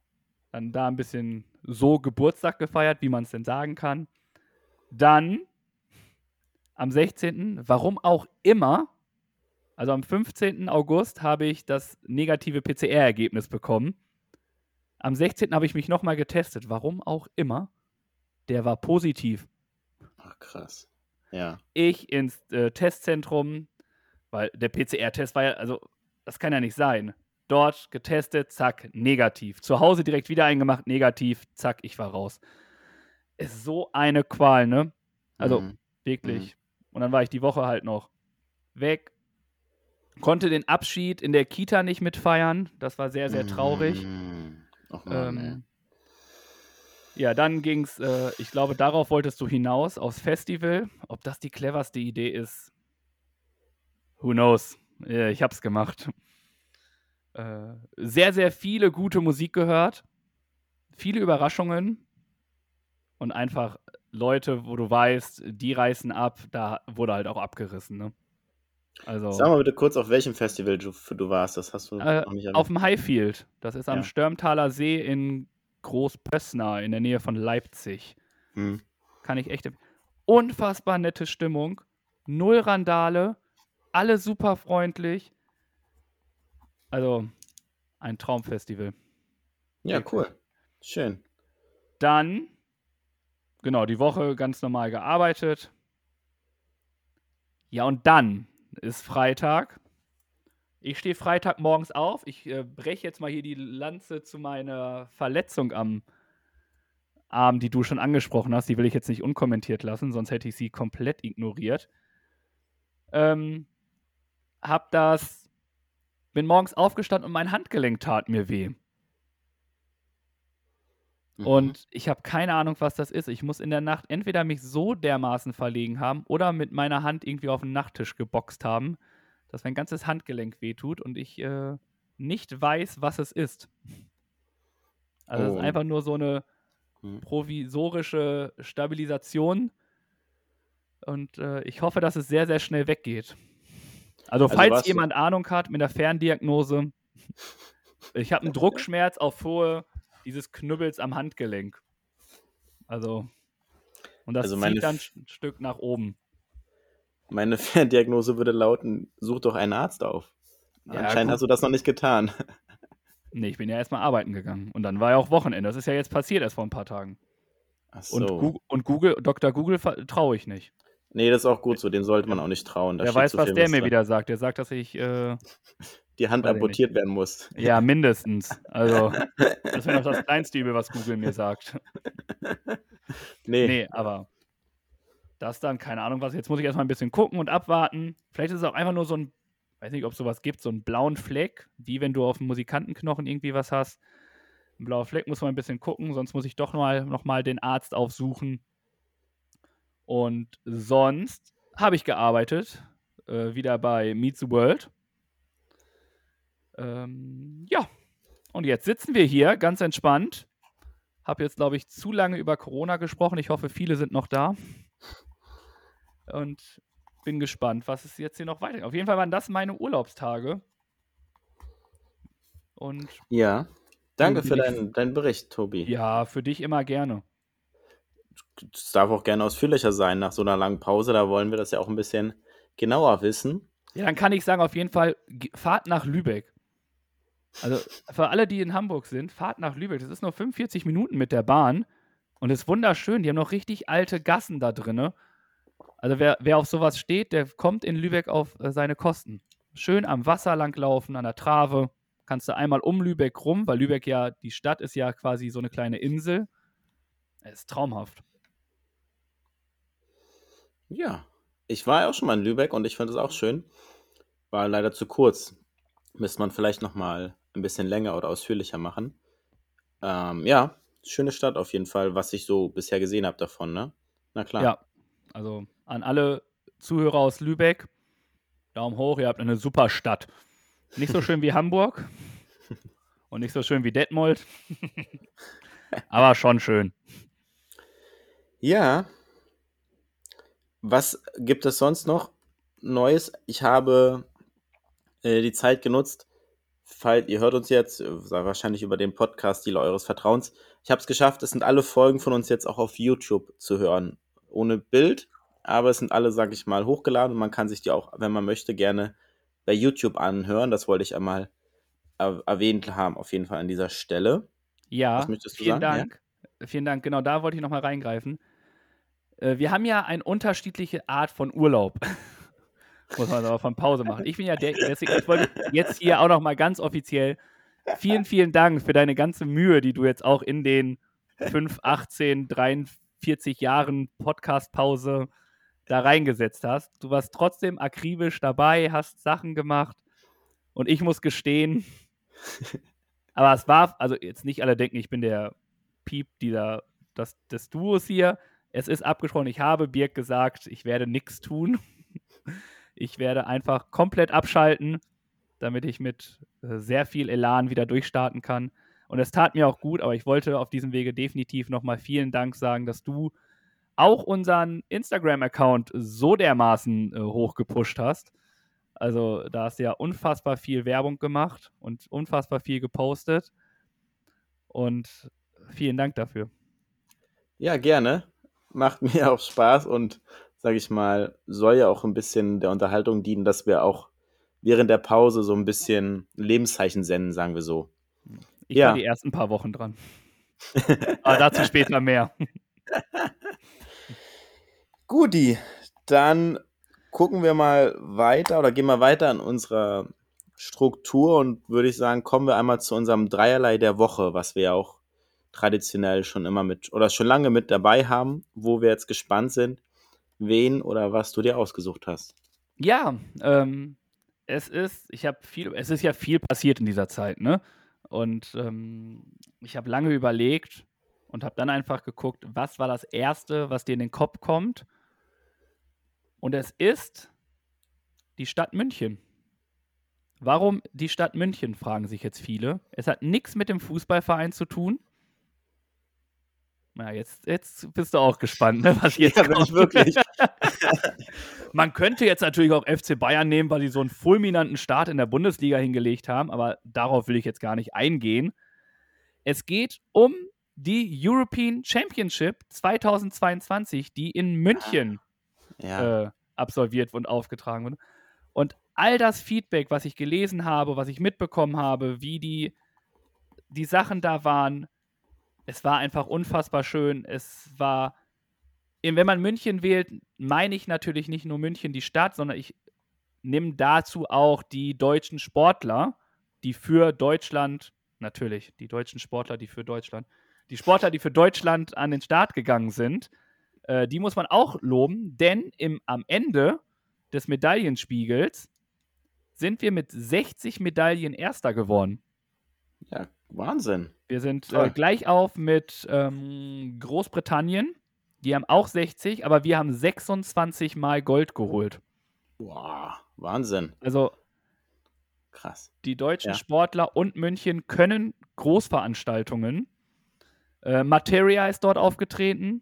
Speaker 2: dann da ein bisschen so Geburtstag gefeiert, wie man es denn sagen kann. Dann am 16., warum auch immer, also am 15. August habe ich das negative PCR-Ergebnis bekommen. Am 16. habe ich mich nochmal getestet, warum auch immer. Der war positiv.
Speaker 1: Ach, krass. Ja.
Speaker 2: Ich ins äh, Testzentrum, weil der PCR-Test war ja, also das kann ja nicht sein. Dort getestet, zack, negativ. Zu Hause direkt wieder eingemacht, negativ, zack, ich war raus. Ist so eine Qual, ne? Also
Speaker 1: Mhm.
Speaker 2: wirklich. Und dann war ich die Woche halt noch weg. Konnte den Abschied in der Kita nicht mitfeiern. Das war sehr, sehr traurig.
Speaker 1: Mhm. Mann, ey.
Speaker 2: Ähm, ja, dann ging es, äh, ich glaube, darauf wolltest du hinaus, aufs Festival. Ob das die cleverste Idee ist, who knows? Äh, ich hab's gemacht. Äh, sehr, sehr viele gute Musik gehört, viele Überraschungen und einfach Leute, wo du weißt, die reißen ab, da wurde halt auch abgerissen, ne? Also
Speaker 1: Sag mal bitte kurz, auf welchem Festival du, du warst. Das hast du
Speaker 2: Äh,
Speaker 1: noch nicht
Speaker 2: auf dem Highfield. Das ist am
Speaker 1: Ja.
Speaker 2: Störmtaler See in Großpössna in der Nähe von Leipzig.
Speaker 1: Hm.
Speaker 2: Kann ich echt. Unfassbar nette Stimmung. Null Randale. Alle super freundlich. Also ein Traumfestival.
Speaker 1: Ja, cool. Schön.
Speaker 2: Dann, genau, die Woche ganz normal gearbeitet. Ja, und dann ist Freitag. Ich stehe Freitag morgens auf. Ich äh, breche jetzt mal hier die Lanze zu meiner Verletzung am Arm, die du schon angesprochen hast. Die will ich jetzt nicht unkommentiert lassen, sonst hätte ich sie komplett ignoriert. Ähm, hab das, bin morgens aufgestanden und mein Handgelenk tat mir weh.
Speaker 1: Mhm.
Speaker 2: Und ich habe keine Ahnung, was das ist. Ich muss in der Nacht entweder mich so dermaßen verlegen haben oder mit meiner Hand irgendwie auf den Nachttisch geboxt haben, dass mein ganzes Handgelenk wehtut und ich äh, nicht weiß, was es ist. Also es
Speaker 1: Oh.
Speaker 2: ist einfach nur so eine
Speaker 1: Mhm.
Speaker 2: provisorische Stabilisation. Und äh, ich hoffe, dass es sehr, sehr schnell weggeht. Also,
Speaker 1: Also
Speaker 2: falls jemand Ahnung hat mit der Ferndiagnose, ich habe einen *laughs* Druckschmerz auf Höhe dieses Knüppels am Handgelenk. Also, und das
Speaker 1: Also
Speaker 2: zieht dann ein Stück nach oben.
Speaker 1: Meine *laughs* Ferndiagnose würde lauten: Such doch einen Arzt auf.
Speaker 2: Ja,
Speaker 1: Anscheinend
Speaker 2: gut.
Speaker 1: hast du das noch nicht getan. *laughs*
Speaker 2: Nee, ich bin ja erstmal arbeiten gegangen. Und dann war ja auch Wochenende. Das ist ja jetzt passiert erst vor ein paar Tagen.
Speaker 1: Ach so.
Speaker 2: Und, Google, und Google, Dr. Google traue ich nicht.
Speaker 1: Nee, das ist auch gut so. Den sollte man auch nicht trauen. Da
Speaker 2: Wer weiß, was der mir wieder sagt. Der sagt, dass ich äh,
Speaker 1: Die Hand amputiert werden muss.
Speaker 2: Ja, *laughs* mindestens. Also, *laughs* das wäre noch das kleinste Übel, was Google mir sagt. *laughs*
Speaker 1: Nee.
Speaker 2: Nee, aber das dann, keine Ahnung was. Jetzt muss ich erstmal ein bisschen gucken und abwarten. Vielleicht ist es auch einfach nur so ein, weiß nicht, ob es sowas gibt, so einen blauen Fleck, wie wenn du auf dem Musikantenknochen irgendwie was hast. Ein blauer Fleck muss man ein bisschen gucken, sonst muss ich doch mal, noch mal den Arzt aufsuchen. Und sonst habe ich gearbeitet, äh, wieder bei Meet the World. Ähm, ja, Und jetzt sitzen wir hier ganz entspannt. Habe jetzt, glaube ich, zu lange über Corona gesprochen. Ich hoffe, viele sind noch da. Und bin gespannt, was es jetzt hier noch weitergeht. Auf jeden Fall waren das meine Urlaubstage. Und
Speaker 1: Ja. Danke für deinen, deinen Bericht, Tobi.
Speaker 2: ja, für dich immer gerne.
Speaker 1: Es darf auch gerne ausführlicher sein nach so einer langen Pause. Da wollen wir das ja auch ein bisschen genauer wissen.
Speaker 2: Ja, dann kann ich sagen, auf jeden Fall, fahrt nach Lübeck. Also für alle, die in Hamburg sind, fahrt nach Lübeck. Das ist nur 45 Minuten mit der Bahn und ist wunderschön. Die haben noch richtig alte Gassen da drinne. Also wer, wer auf sowas steht, der kommt in Lübeck auf äh, seine Kosten. Schön am Wasser langlaufen, an der Trave. Kannst du einmal um Lübeck rum, weil Lübeck ja, die Stadt ist ja quasi so eine kleine Insel. Es ist traumhaft.
Speaker 1: Ja. Ich war ja auch schon mal in Lübeck und ich finde es auch schön. War leider zu kurz. Müsste man vielleicht noch mal ein bisschen länger oder ausführlicher machen. Ähm, ja, schöne Stadt auf jeden Fall, was ich so bisher gesehen habe davon, ne? Na klar.
Speaker 2: Ja, also an alle Zuhörer aus Lübeck, Daumen hoch, ihr habt eine super Stadt. Nicht so schön wie Hamburg *laughs* und nicht so schön wie Detmold, *laughs* aber schon schön.
Speaker 1: Ja. Was gibt es sonst noch Neues? Ich habe äh, die Zeit genutzt, falls ihr hört uns jetzt, äh, wahrscheinlich über den Podcast Dealer eures Vertrauens. Ich habe es geschafft, es sind alle Folgen von uns jetzt auch auf YouTube zu hören. Ohne Bild, aber es sind alle, sag ich mal, hochgeladen und man kann sich die auch, wenn man möchte, gerne bei YouTube anhören. Das wollte ich einmal er erwähnt haben, auf jeden Fall an dieser Stelle.
Speaker 2: Ja,
Speaker 1: Was möchtest du
Speaker 2: vielen
Speaker 1: sagen? Ja?
Speaker 2: Dank. Vielen Dank, genau da wollte ich nochmal reingreifen. Äh, Wir haben ja eine unterschiedliche Art von Urlaub. *laughs* Muss man aber von Pause machen. Ich bin ja der, deswegen, ich wollte jetzt hier auch nochmal ganz offiziell vielen, vielen Dank für deine ganze Mühe, die du jetzt auch in den 5, 18, 43 Jahren Podcast-Pause da reingesetzt hast. Du warst trotzdem akribisch dabei, hast Sachen gemacht und ich muss gestehen, *laughs* aber es war, also jetzt nicht alle denken, ich bin der Piep dieser, das, des Duos hier. Es ist abgesprochen, ich habe Birk gesagt, ich werde nichts tun. Ich werde einfach komplett abschalten, damit ich mit äh, sehr viel Elan wieder durchstarten kann. Und es tat mir auch gut, aber ich wollte auf diesem Wege definitiv nochmal vielen Dank sagen, dass du auch unseren Instagram-Account so dermaßen äh, hochgepusht hast. Also da hast du ja unfassbar viel Werbung gemacht und unfassbar viel gepostet. Und vielen Dank dafür.
Speaker 1: Ja, gerne. Macht *laughs* mir auch Spaß und, sage ich mal, soll ja auch ein bisschen der Unterhaltung dienen, dass wir auch während der Pause so ein bisschen Lebenszeichen senden, sagen wir so.
Speaker 2: Ich
Speaker 1: Ja.
Speaker 2: war die ersten paar Wochen dran. *laughs* Aber dazu später mehr. *laughs*
Speaker 1: Guti, dann gucken wir mal weiter oder gehen wir weiter in unserer Struktur und würde ich sagen, kommen wir einmal zu unserem Dreierlei der Woche, was wir auch traditionell schon immer mit oder schon lange mit dabei haben, wo wir jetzt gespannt sind, wen oder was du dir ausgesucht hast.
Speaker 2: Ja, ähm, es ist, ich habe viel, es ist ja viel passiert in dieser Zeit, ne? Und ähm, ich habe lange überlegt und habe dann einfach geguckt, was war das Erste, was dir in den Kopf kommt. Und es ist die Stadt München. Warum die Stadt München, fragen sich jetzt viele. Es hat nichts mit dem Fußballverein zu tun. Na, jetzt, jetzt bist du auch gespannt, ne, was *laughs* jetzt
Speaker 1: Ja, ich wirklich. *laughs*
Speaker 2: Man könnte jetzt natürlich auch FC Bayern nehmen, weil die so einen fulminanten Start in der Bundesliga hingelegt haben, aber darauf will ich jetzt gar nicht eingehen. Es geht um die European Championship 2022, die in München
Speaker 1: Ja.
Speaker 2: äh, absolviert und aufgetragen wurde. Und all das Feedback, was ich gelesen habe, was ich mitbekommen habe, wie die, die Sachen da waren, es war einfach unfassbar schön. Es war, wenn man München wählt, meine ich natürlich nicht nur München die Stadt, sondern ich nehme dazu auch die deutschen Sportler, die für Deutschland, natürlich, die deutschen Sportler, die für Deutschland, die Sportler, die für Deutschland an den Start gegangen sind, äh, die muss man auch loben, denn im, am Ende des Medaillenspiegels sind wir mit 60 Medaillen Erster geworden.
Speaker 1: ja, Wahnsinn.
Speaker 2: Wir sind äh, gleich auf mit ähm, Großbritannien. Die haben auch 60, aber wir haben 26 Mal Gold geholt.
Speaker 1: Wow, Wahnsinn.
Speaker 2: Also
Speaker 1: Krass.
Speaker 2: Die deutschen
Speaker 1: Ja.
Speaker 2: Sportler und München können Großveranstaltungen. Äh, Materia ist dort aufgetreten.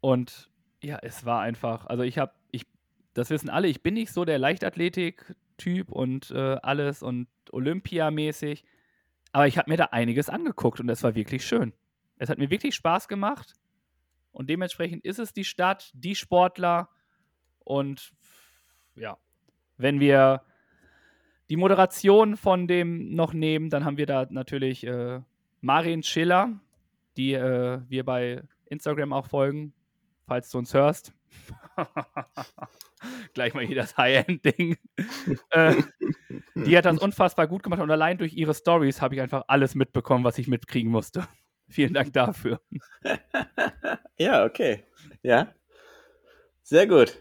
Speaker 2: Und ja, es war einfach, also ich habe, ich, das wissen alle, ich bin nicht so der Leichtathletik-Typ und äh, alles und Olympiamäßig. Aber ich habe mir da einiges angeguckt und es war wirklich schön. Es hat mir wirklich Spaß gemacht. Und dementsprechend ist es die Stadt, die Sportler und ja, wenn wir die Moderation von dem noch nehmen, dann haben wir da natürlich äh, Marin Schiller, die äh, wir bei Instagram auch folgen, falls du uns hörst. *laughs* Gleich mal hier das High-End-Ding. äh, die hat das unfassbar gut gemacht und allein durch ihre Stories habe ich einfach alles mitbekommen, was ich mitkriegen musste. *laughs* Vielen Dank dafür. *laughs*
Speaker 1: Ja, okay. Ja. Sehr gut.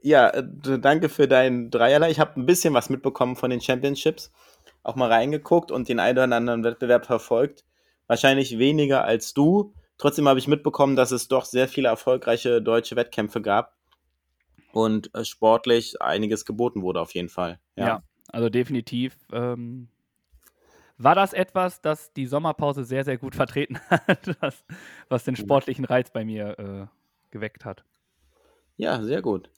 Speaker 1: Ja, äh, danke für deinen Dreierlei. Ich habe ein bisschen was mitbekommen von den Championships. Auch mal reingeguckt und den einen oder anderen Wettbewerb verfolgt. Wahrscheinlich weniger als du. Trotzdem habe ich mitbekommen, dass es doch sehr viele erfolgreiche deutsche Wettkämpfe gab. Und äh, sportlich einiges geboten wurde auf jeden Fall.
Speaker 2: Ja,
Speaker 1: Ja.
Speaker 2: also definitiv. Ähm, war das etwas, das die Sommerpause sehr, sehr gut vertreten *laughs* hat, was, was den sportlichen Reiz bei mir äh, geweckt hat?
Speaker 1: Ja, sehr gut.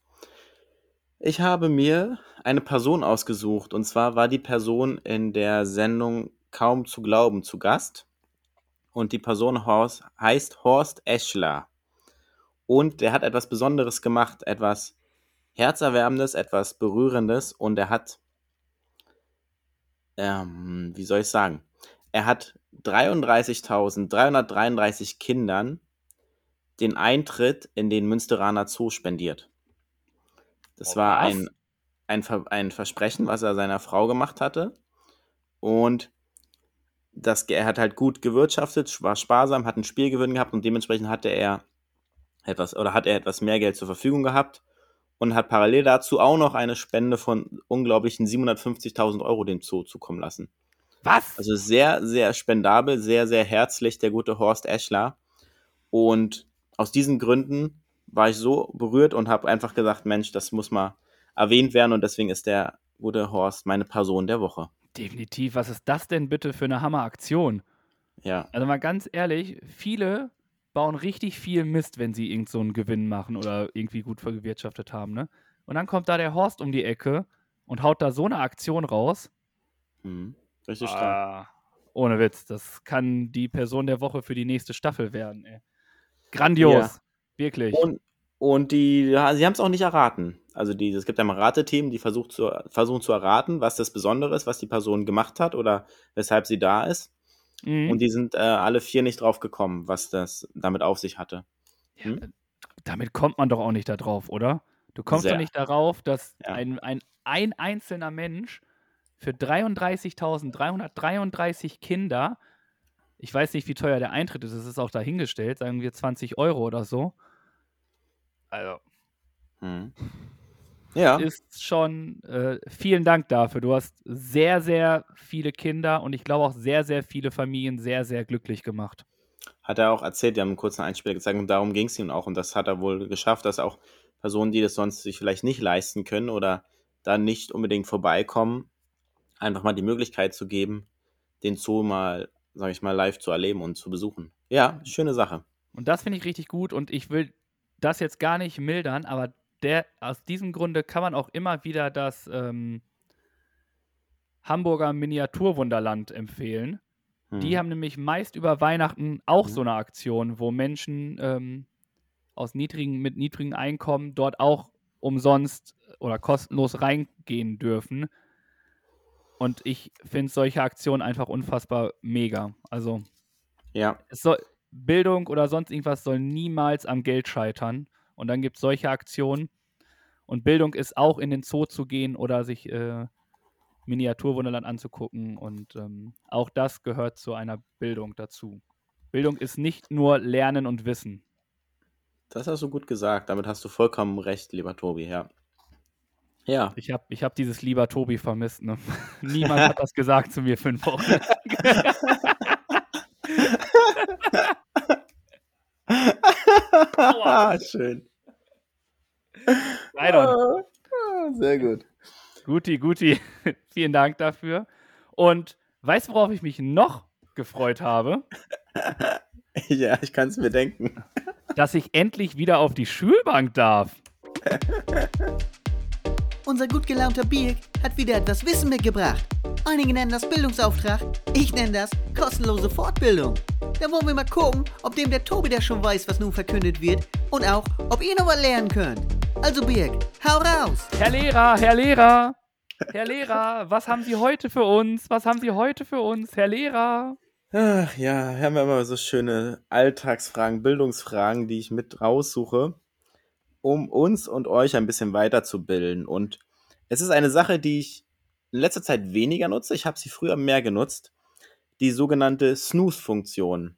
Speaker 1: Ich habe mir eine Person ausgesucht und zwar war die Person in der Sendung Kaum zu glauben zu Gast und die Person Horst, heißt Horst Eschler und der hat etwas Besonderes gemacht, etwas Herzerwärmendes, etwas Berührendes und er hat, ähm, wie soll ich sagen, er hat 33.333 Kindern den Eintritt in den Münsteraner Zoo spendiert. Das
Speaker 2: Oh,
Speaker 1: war ein, ein, Ver ein Versprechen, was er seiner Frau gemacht hatte. Und das, er hat halt gut gewirtschaftet, war sparsam, hat einen Spielgewinn gehabt und dementsprechend hatte er etwas oder hat er etwas mehr Geld zur Verfügung gehabt und hat parallel dazu auch noch eine Spende von unglaublichen 750.000 Euro dem Zoo zukommen lassen.
Speaker 2: Was?
Speaker 1: Also sehr, sehr spendabel, sehr, sehr herzlich, der gute Horst Eschler. Und aus diesen Gründen war ich so berührt und habe einfach gesagt, Mensch, das muss mal erwähnt werden und deswegen ist der gute Horst meine Person der Woche.
Speaker 2: Definitiv. Was ist das denn bitte für eine Hammeraktion?
Speaker 1: Ja,
Speaker 2: Also mal ganz ehrlich, viele bauen richtig viel Mist, wenn sie irgend so einen Gewinn machen oder irgendwie gut vergewirtschaftet haben, ne? Und dann kommt da der Horst um die Ecke und haut da so eine Aktion raus.
Speaker 1: hm. richtig stark.
Speaker 2: Ah, ohne Witz, das kann die Person der Woche für die nächste Staffel werden, ey. Grandios.
Speaker 1: Ja.
Speaker 2: Wirklich.
Speaker 1: Und, und die, sie haben es auch nicht erraten. Also die, es gibt ja mal Rateteam, die versucht zu, versuchen zu erraten, was das Besondere ist, was die Person gemacht hat oder weshalb sie da ist.
Speaker 2: Mhm.
Speaker 1: Und die sind äh, alle vier nicht drauf gekommen, was das damit auf sich hatte. Hm?
Speaker 2: äh, damit kommt man doch auch nicht da drauf, oder? Du kommst
Speaker 1: Sehr.
Speaker 2: doch nicht darauf, dass
Speaker 1: Ja.
Speaker 2: ein, ein, ein einzelner Mensch für 33.333 Kinder, ich weiß nicht, wie teuer der Eintritt ist, es ist auch dahingestellt, sagen wir 20 Euro oder so. Also,
Speaker 1: Hm. Ja,
Speaker 2: ist schon, äh, vielen Dank dafür. Du hast sehr, sehr viele Kinder und ich glaube auch sehr, sehr viele Familien sehr, sehr glücklich gemacht.
Speaker 1: hat er auch erzählt, die haben einen kurzen Einspieler gezeigt und darum ging es ihm auch. Und das hat er wohl geschafft, dass auch Personen, die das sonst sich vielleicht nicht leisten können oder da nicht unbedingt vorbeikommen, einfach mal die Möglichkeit zu geben, den Zoo mal, sag ich mal, live zu erleben und zu besuchen. Ja, schöne Sache.
Speaker 2: Und das finde ich richtig gut und ich will das jetzt gar nicht mildern, aber der, aus diesem Grunde kann man auch immer wieder das ähm, Hamburger Miniaturwunderland empfehlen.
Speaker 1: Hm.
Speaker 2: Die haben nämlich meist über Weihnachten auch
Speaker 1: Mhm.
Speaker 2: so eine Aktion, wo Menschen ähm, aus niedrigen, mit niedrigen Einkommen dort auch umsonst oder kostenlos reingehen dürfen. Und ich finde solche Aktionen einfach unfassbar mega. Also
Speaker 1: ja,
Speaker 2: soll, Bildung oder sonst irgendwas soll niemals am Geld scheitern. Und dann gibt es solche Aktionen. Und Bildung ist auch in den Zoo zu gehen oder sich äh, Miniaturwunderland anzugucken. Und ähm, auch das gehört zu einer Bildung dazu. Bildung ist nicht nur Lernen und Wissen.
Speaker 1: das hast du gut gesagt. Damit hast du vollkommen recht, lieber Tobi, ja. Ja,
Speaker 2: Ich habe ich hab dieses lieber Tobi vermisst. Ne? *laughs* Niemand hat das gesagt zu mir fünf Wochen. *laughs*
Speaker 1: Schön.
Speaker 2: Leider.
Speaker 1: Ah, Sehr gut.
Speaker 2: Guti, Guti. *laughs* Vielen Dank dafür. Und weißt du, worauf ich mich noch gefreut habe? *laughs*
Speaker 1: ja, ich kann es mir denken. *laughs*
Speaker 2: Dass ich endlich wieder auf die Schulbank darf.
Speaker 4: Unser gut gelaunter Birk hat wieder etwas Wissen mitgebracht. Einige nennen das Bildungsauftrag, ich nenne das kostenlose Fortbildung. Da wollen wir mal gucken, ob dem der Tobi der schon weiß, was nun verkündet wird und auch, ob ihr noch was lernen könnt. Also Birk, hau raus!
Speaker 2: Herr Lehrer, Herr Lehrer, Herr Lehrer, was haben Sie heute für uns? Was haben Sie heute für uns, Herr Lehrer?
Speaker 1: Ach ja, haben wir immer so schöne Alltagsfragen, Bildungsfragen, die ich mit raussuche, um uns und euch ein bisschen weiterzubilden. Und es ist eine Sache, die ich in letzter Zeit weniger nutze. Ich habe sie früher mehr genutzt. Die sogenannte Snooze-Funktion.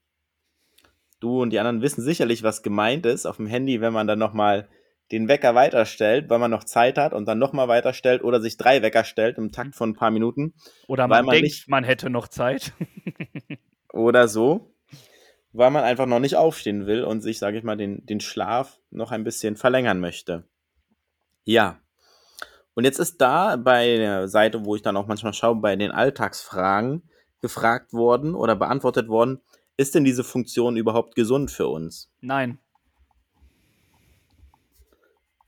Speaker 1: Du und die anderen wissen sicherlich, was gemeint ist auf dem Handy, wenn man dann nochmal den Wecker weiterstellt, weil man noch Zeit hat und dann nochmal weiterstellt oder sich drei Wecker stellt im Takt von ein paar Minuten.
Speaker 2: Oder man, man denkt, nicht, man hätte noch Zeit. *laughs*
Speaker 1: oder so, weil man einfach noch nicht aufstehen will und sich, sage ich mal, den, den Schlaf noch ein bisschen verlängern möchte. Ja. Und jetzt ist da bei der Seite, wo ich dann auch manchmal schaue, bei den Alltagsfragen gefragt worden oder beantwortet worden, ist denn diese Funktion überhaupt gesund für uns?
Speaker 2: Nein.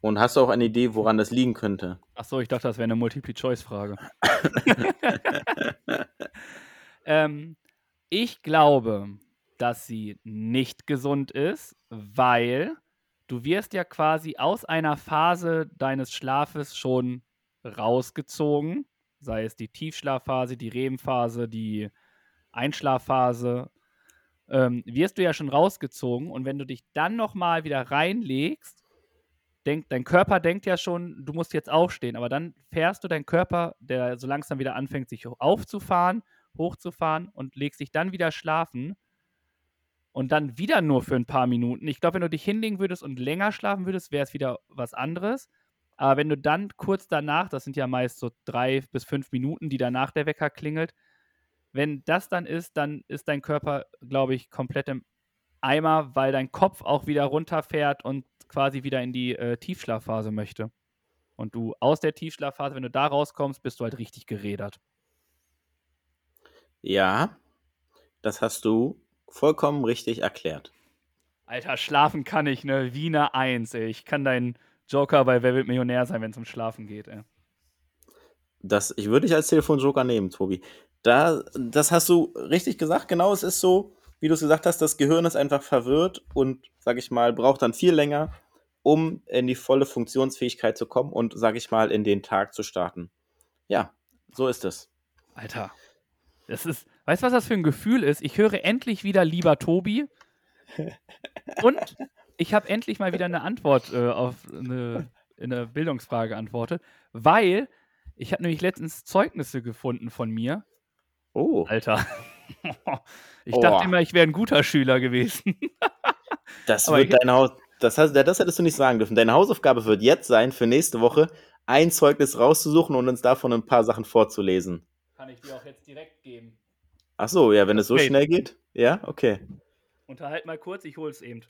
Speaker 1: Und hast du auch eine Idee, woran das liegen könnte?
Speaker 2: Ach so, ich dachte, das wäre eine Multiple-Choice-Frage. *laughs* ähm, ich glaube, dass sie nicht gesund ist, weil du wirst ja quasi aus einer Phase deines Schlafes schon rausgezogen, sei es die Tiefschlafphase, die REM-Phase, die Einschlafphase, ähm, wirst du ja schon rausgezogen und wenn du dich dann nochmal wieder reinlegst, denk, dein Körper denkt ja schon, du musst jetzt aufstehen, aber dann fährst du deinen Körper, der so langsam wieder anfängt, sich aufzufahren, hochzufahren und legst dich dann wieder schlafen und dann wieder nur für ein paar Minuten. Ich glaube, wenn du dich hinlegen würdest und länger schlafen würdest, wäre es wieder was anderes. Aber wenn du dann kurz danach, das sind ja meist so drei bis fünf Minuten, die danach der Wecker klingelt, wenn das dann ist, dann ist dein Körper, glaube ich, komplett im Eimer, weil dein Kopf auch wieder runterfährt und quasi wieder in die äh, Tiefschlafphase möchte. Und du aus der Tiefschlafphase, wenn du da rauskommst, bist du halt richtig gerädert.
Speaker 1: Ja, das hast du vollkommen richtig erklärt.
Speaker 2: Alter, schlafen kann ich, ne? Wiener 1, ey. Ich kann dein Joker bei Wer wird Millionär sein, wenn es um Schlafen geht, ey.
Speaker 1: Das, ich würde dich als Telefonjoker nehmen, Tobi. Da, das hast du richtig gesagt. Genau, es ist so, wie du es gesagt hast, das Gehirn ist einfach verwirrt und, sag ich mal, braucht dann viel länger, um in die volle Funktionsfähigkeit zu kommen und, sag ich mal, in den Tag zu starten. Ja, so ist es.
Speaker 2: Alter, das ist, weißt du, was das für ein Gefühl ist? Ich höre endlich wieder lieber Tobi *laughs* und ich habe endlich mal wieder eine Antwort äh, auf eine, eine Bildungsfrage geantwortet, weil ich habe nämlich letztens Zeugnisse gefunden von mir.
Speaker 1: Oh.
Speaker 2: Alter. Ich oh. dachte immer, ich wäre ein guter Schüler gewesen. *laughs*
Speaker 1: das wird dein Haus. Das, heißt, das hättest du nicht sagen dürfen. Deine Hausaufgabe wird jetzt sein, für nächste Woche ein Zeugnis rauszusuchen und uns davon ein paar Sachen vorzulesen.
Speaker 2: Kann ich dir auch jetzt direkt geben.
Speaker 1: Ach so, ja, wenn es so okay. schnell geht. Ja, okay.
Speaker 2: Unterhalt mal kurz, ich hole es eben.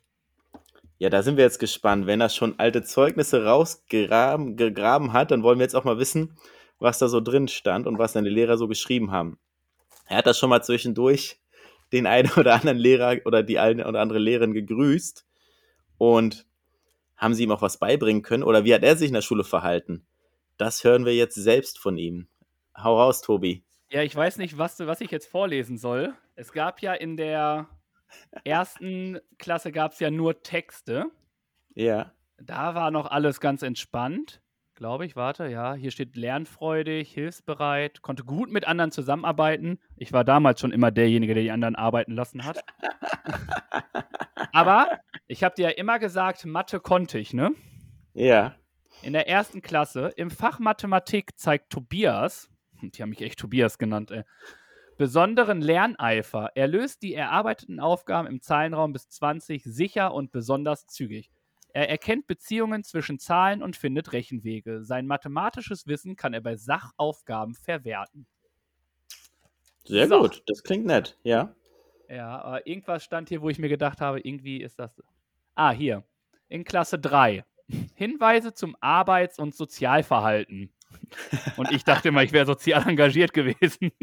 Speaker 1: Ja, da sind wir jetzt gespannt. Wenn er schon alte Zeugnisse rausgegraben gegraben hat, dann wollen wir jetzt auch mal wissen, was da so drin stand und was seine Lehrer so geschrieben haben. Er hat das schon mal zwischendurch den einen *laughs* oder anderen Lehrer oder die eine oder andere Lehrerin gegrüßt und haben sie ihm auch was beibringen können oder wie hat er sich in der Schule verhalten? Das hören wir jetzt selbst von ihm. Hau raus, Tobi.
Speaker 2: Ja, ich weiß nicht, was, was ich jetzt vorlesen soll. Es gab ja in der ersten Klasse gab es ja nur Texte.
Speaker 1: Ja.
Speaker 2: Da war noch alles ganz entspannt glaube ich. Warte, ja, hier steht lernfreudig, hilfsbereit, konnte gut mit anderen zusammenarbeiten. Ich war damals schon immer derjenige, der die anderen arbeiten lassen hat. Aber ich habe dir ja immer gesagt, Mathe konnte ich, ne?
Speaker 1: Ja.
Speaker 2: In der ersten Klasse, im Fach Mathematik zeigt Tobias, die haben mich echt Tobias genannt, ey, besonderen Lerneifer. Er löst die erarbeiteten Aufgaben im Zahlenraum bis 20 sicher und besonders zügig. Er erkennt Beziehungen zwischen Zahlen und findet Rechenwege. Sein mathematisches Wissen kann er bei Sachaufgaben verwerten.
Speaker 1: Sehr so. gut, das klingt nett, ja.
Speaker 2: Ja, aber irgendwas stand hier, wo ich mir gedacht habe, irgendwie ist das. Ah, hier. In Klasse 3. Hinweise zum Arbeits- und Sozialverhalten. *laughs* Und ich dachte immer, ich wäre sozial engagiert gewesen. *laughs*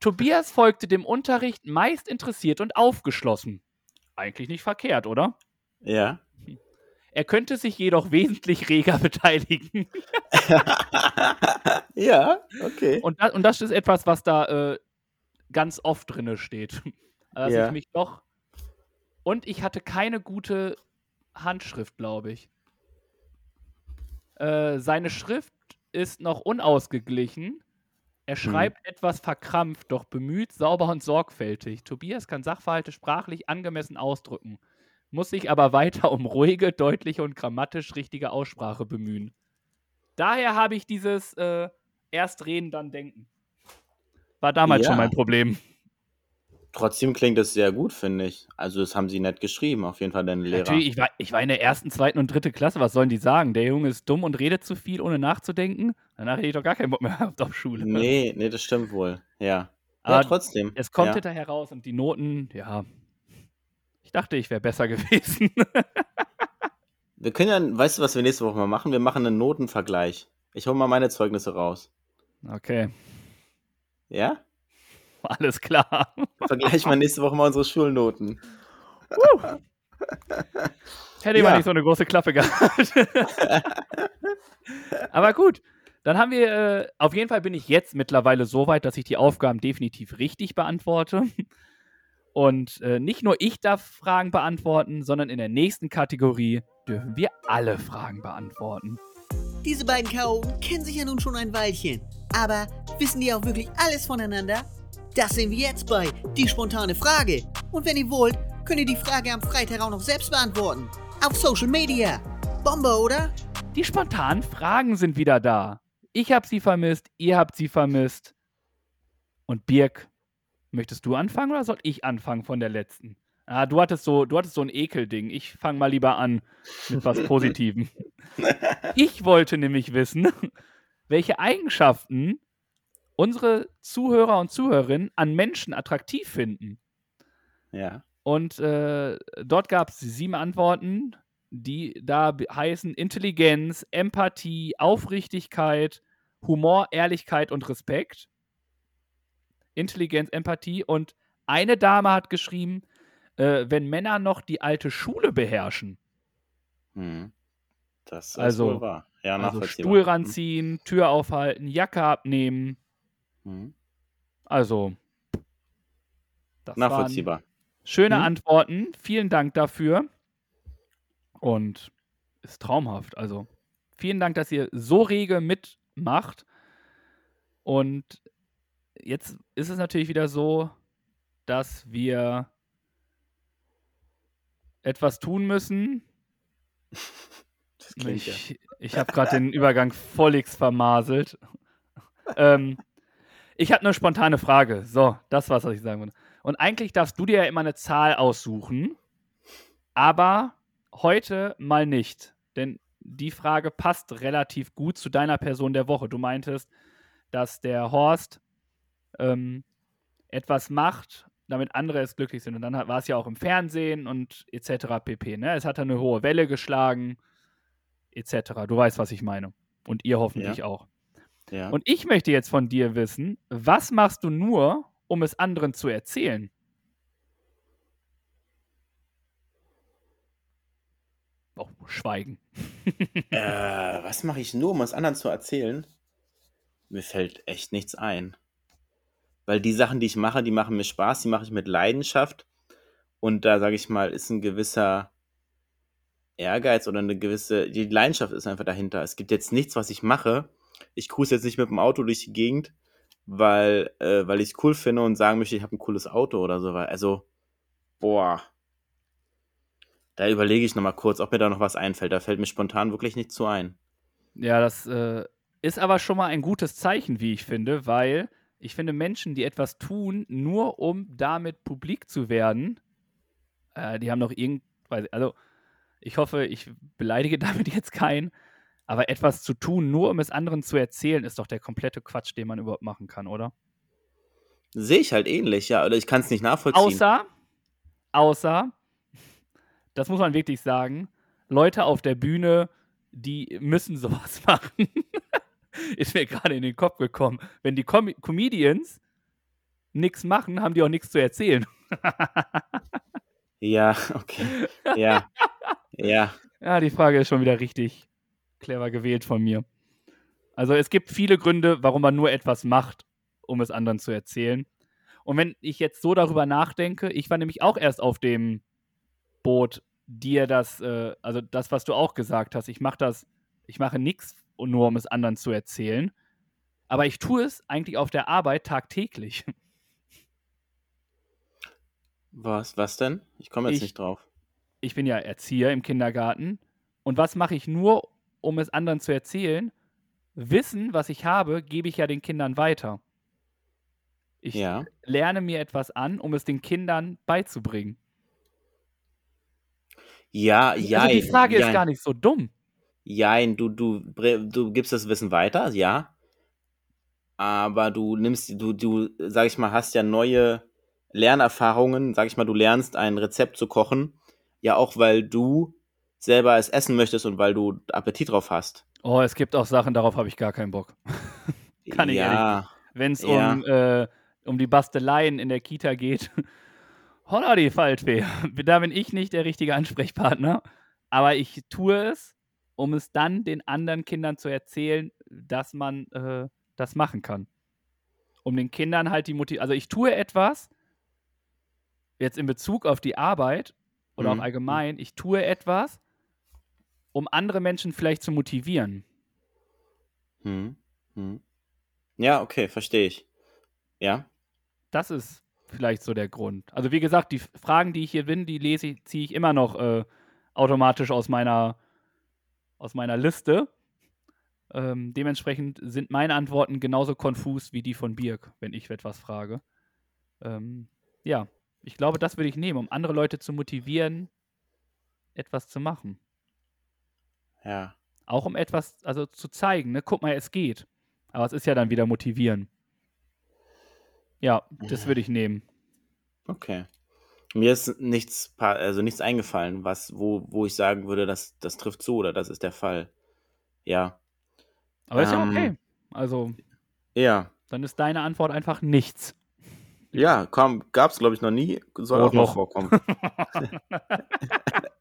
Speaker 2: Tobias folgte dem Unterricht meist interessiert und aufgeschlossen. Eigentlich nicht verkehrt, oder?
Speaker 1: Ja.
Speaker 2: Er könnte sich jedoch *laughs* wesentlich reger beteiligen. *laughs*
Speaker 1: ja, okay.
Speaker 2: Und, das, und das ist etwas, was da äh, ganz oft drinne steht. *laughs* Dass
Speaker 1: Ja.
Speaker 2: ich mich doch. Und ich hatte keine gute Handschrift, glaube ich. Äh, seine Schrift ist noch unausgeglichen. Er schreibt etwas verkrampft, doch bemüht, sauber und sorgfältig. Tobias kann Sachverhalte sprachlich angemessen ausdrücken, muss sich aber weiter um ruhige, deutliche und grammatisch richtige Aussprache bemühen. Daher habe ich dieses äh, erst reden, dann denken. War damals
Speaker 1: Ja.
Speaker 2: schon mein Problem.
Speaker 1: Trotzdem klingt das sehr gut, finde ich. Also, das haben sie nett geschrieben, auf jeden Fall, deine Lehrer.
Speaker 2: Natürlich, ich war, ich war in der ersten, zweiten und dritten Klasse. Was sollen die sagen? Der Junge ist dumm und redet zu viel, ohne nachzudenken. Danach hätte ich doch gar keinen Bock mehr gehabt *laughs* auf Schule.
Speaker 1: Nee, nee, das stimmt wohl. Ja. Ja,
Speaker 2: Aber
Speaker 1: trotzdem.
Speaker 2: es kommt
Speaker 1: ja.
Speaker 2: hinterher raus und die Noten, ja. Ich dachte, ich wäre besser *laughs* gewesen.
Speaker 1: Wir können ja, weißt du, was wir nächste Woche mal machen? Wir machen einen Notenvergleich. Ich hole mal meine Zeugnisse raus.
Speaker 2: okay,
Speaker 1: Ja? *laughs*
Speaker 2: alles klar.
Speaker 1: Vergleichen wir nächste Woche mal unsere Schulnoten. *laughs*
Speaker 2: Hätte ich mal
Speaker 1: Ja.
Speaker 2: nicht so eine große Klappe gehabt. *laughs* Aber gut, dann haben wir, äh, auf jeden Fall bin ich jetzt mittlerweile so weit, dass ich die Aufgaben definitiv richtig beantworte. Und äh, nicht nur ich darf Fragen beantworten, sondern in der nächsten Kategorie dürfen wir alle Fragen beantworten.
Speaker 4: Diese beiden Chaoten kennen sich ja nun schon ein Weilchen. Aber wissen die auch wirklich alles voneinander? Das sehen wir jetzt bei Die spontane Frage. Und wenn ihr wollt, könnt ihr die Frage am Freitag auch noch selbst beantworten. Auf Social Media. Bombe, oder?
Speaker 2: Die spontanen Fragen sind wieder da. Ich habe sie vermisst, ihr habt sie vermisst. Und Birk, möchtest du anfangen oder soll ich anfangen von der letzten? Ah, du hattest so, du hattest so ein Ekelding. Ich fange mal lieber an mit was *laughs* Positivem. ich wollte nämlich wissen, welche Eigenschaften unsere Zuhörer und Zuhörerinnen an Menschen attraktiv finden.
Speaker 1: Ja.
Speaker 2: Und äh, dort gab es sieben Antworten, die da heißen Intelligenz, Empathie, Aufrichtigkeit, Humor, Ehrlichkeit und Respekt. Intelligenz, Empathie und eine Dame hat geschrieben, äh, wenn Männer noch die alte Schule beherrschen,
Speaker 1: Hm. Das ist
Speaker 2: Also-
Speaker 1: wohl wahr. Ja,
Speaker 2: also. Stuhl ranziehen, Tür aufhalten, Jacke abnehmen,
Speaker 1: Hm.
Speaker 2: also das
Speaker 1: Nachvollziehbar.
Speaker 2: Schöne
Speaker 1: Mhm.
Speaker 2: Antworten. Vielen Dank dafür. Und ist traumhaft. Also vielen Dank, dass ihr so rege mitmacht. Und jetzt ist es natürlich wieder so, dass wir etwas tun müssen.
Speaker 1: Klingt ja.
Speaker 2: Ich, ich habe gerade den Übergang vollix vermaselt. ähm, ich habe eine spontane Frage. So, das war's, was ich sagen würde. Und eigentlich darfst du dir ja immer eine Zahl aussuchen, aber heute mal nicht. Denn die Frage passt relativ gut zu deiner Person der Woche. Du meintest, dass der Horst ähm, etwas macht, damit andere es glücklich sind. Und dann war es ja auch im Fernsehen und etc. pp. Ne? Es hat eine hohe Welle geschlagen, etc. Du weißt, was ich meine. Und ihr hoffentlich auch.
Speaker 1: Ja.
Speaker 2: Und ich möchte jetzt von dir wissen, was machst du nur, um es anderen zu erzählen? Oh, Schweigen. *laughs*
Speaker 1: Äh, was mache ich nur, um es anderen zu erzählen? Mir fällt echt nichts ein. Weil die Sachen, die ich mache, die machen mir Spaß, die mache ich mit Leidenschaft. Und da, sage ich mal, ist ein gewisser Ehrgeiz oder eine gewisse, die Leidenschaft ist einfach dahinter. Es gibt jetzt nichts, was ich mache. Ich cruise jetzt nicht mit dem Auto durch die Gegend, weil, äh, weil ich es cool finde und sagen möchte, ich habe ein cooles Auto oder so. Also, boah. Da überlege ich nochmal kurz, ob mir da noch was einfällt. Da fällt mir spontan wirklich nichts zu ein.
Speaker 2: Ja, das äh, ist aber schon mal ein gutes Zeichen, wie ich finde, weil ich finde, Menschen, die etwas tun, nur um damit publik zu werden, äh, die haben noch irgendwas. Also, ich hoffe, ich beleidige *laughs* damit jetzt keinen, aber etwas zu tun, nur um es anderen zu erzählen, ist doch der komplette Quatsch, den man überhaupt machen kann, oder?
Speaker 1: Sehe ich halt ähnlich, ja. Oder ich kann es nicht nachvollziehen.
Speaker 2: Außer, außer, das muss man wirklich sagen, Leute auf der Bühne, die müssen sowas *laughs* machen. Ist mir gerade in den Kopf gekommen. Wenn die Com Comedians nichts machen, haben die auch nichts zu erzählen.
Speaker 1: Ja, okay. Ja. *laughs* Ja.
Speaker 2: Ja, die Frage ist schon wieder richtig clever gewählt von mir. Also es gibt viele Gründe, warum man nur etwas macht, um es anderen zu erzählen. Und wenn ich jetzt so darüber nachdenke, ich war nämlich auch erst auf dem Boot, dir das, äh, also das, was du auch gesagt hast, ich mache das, ich mache nichts, nur um es anderen zu erzählen. Aber ich tue es eigentlich auf der Arbeit tagtäglich.
Speaker 1: Was, was denn? Ich komme jetzt
Speaker 2: Ich-
Speaker 1: nicht drauf.
Speaker 2: Ich bin ja Erzieher im Kindergarten. Und was mache ich nur, um es anderen zu erzählen? Wissen, was ich habe, gebe ich ja den Kindern weiter. Ich
Speaker 1: Ja.
Speaker 2: lerne mir etwas an, um es den Kindern beizubringen.
Speaker 1: Ja, ja.
Speaker 2: also die Frage ist gar nicht so dumm.
Speaker 1: Jein, du, du, du gibst das Wissen weiter, ja. Aber du nimmst, du, du, sag ich mal, hast ja neue Lernerfahrungen. Sag ich mal, du lernst ein Rezept zu kochen. Ja, auch weil du selber es essen möchtest und weil du Appetit drauf hast.
Speaker 2: Oh, es gibt auch Sachen, darauf habe ich gar keinen Bock. *laughs* Kann ich
Speaker 1: ja,
Speaker 2: Wenn es
Speaker 1: Ja.
Speaker 2: um, äh, um die Basteleien in der Kita geht. *laughs* Holla die Falltweh. *laughs* Da bin ich nicht der richtige Ansprechpartner. Aber ich tue es, um es dann den anderen Kindern zu erzählen, dass man äh, das machen kann. Um den Kindern halt die Motivation. Also ich tue etwas, jetzt in Bezug auf die Arbeit oder
Speaker 1: Mhm.
Speaker 2: auch allgemein, ich tue etwas, um andere Menschen vielleicht zu motivieren.
Speaker 1: Hm, hm. Ja, okay, verstehe ich. Ja,
Speaker 2: Das ist vielleicht so der Grund. Also wie gesagt, die Fragen, die ich hier bin, die lese ich, ziehe ich immer noch äh, automatisch aus meiner, aus meiner Liste. Ähm, dementsprechend sind meine Antworten genauso konfus wie die von Birk, wenn ich etwas frage. Ähm, ja, ich glaube, das würde ich nehmen, um andere Leute zu motivieren, etwas zu machen.
Speaker 1: Ja.
Speaker 2: Auch um etwas, also zu zeigen, ne? Guck mal, es geht. Aber es ist ja dann wieder motivieren. Ja, das würde ich nehmen.
Speaker 1: Okay. Mir ist nichts, also nichts eingefallen, was, wo, wo ich sagen würde, das, das trifft zu oder das ist der Fall. Ja.
Speaker 2: Aber ist ja
Speaker 1: Ähm,
Speaker 2: okay. Also,
Speaker 1: Ja.
Speaker 2: dann ist deine Antwort einfach nichts.
Speaker 1: Ja, komm, gab's glaube ich noch nie, soll
Speaker 2: Oh,
Speaker 1: auch noch
Speaker 2: doch.
Speaker 1: vorkommen. *laughs*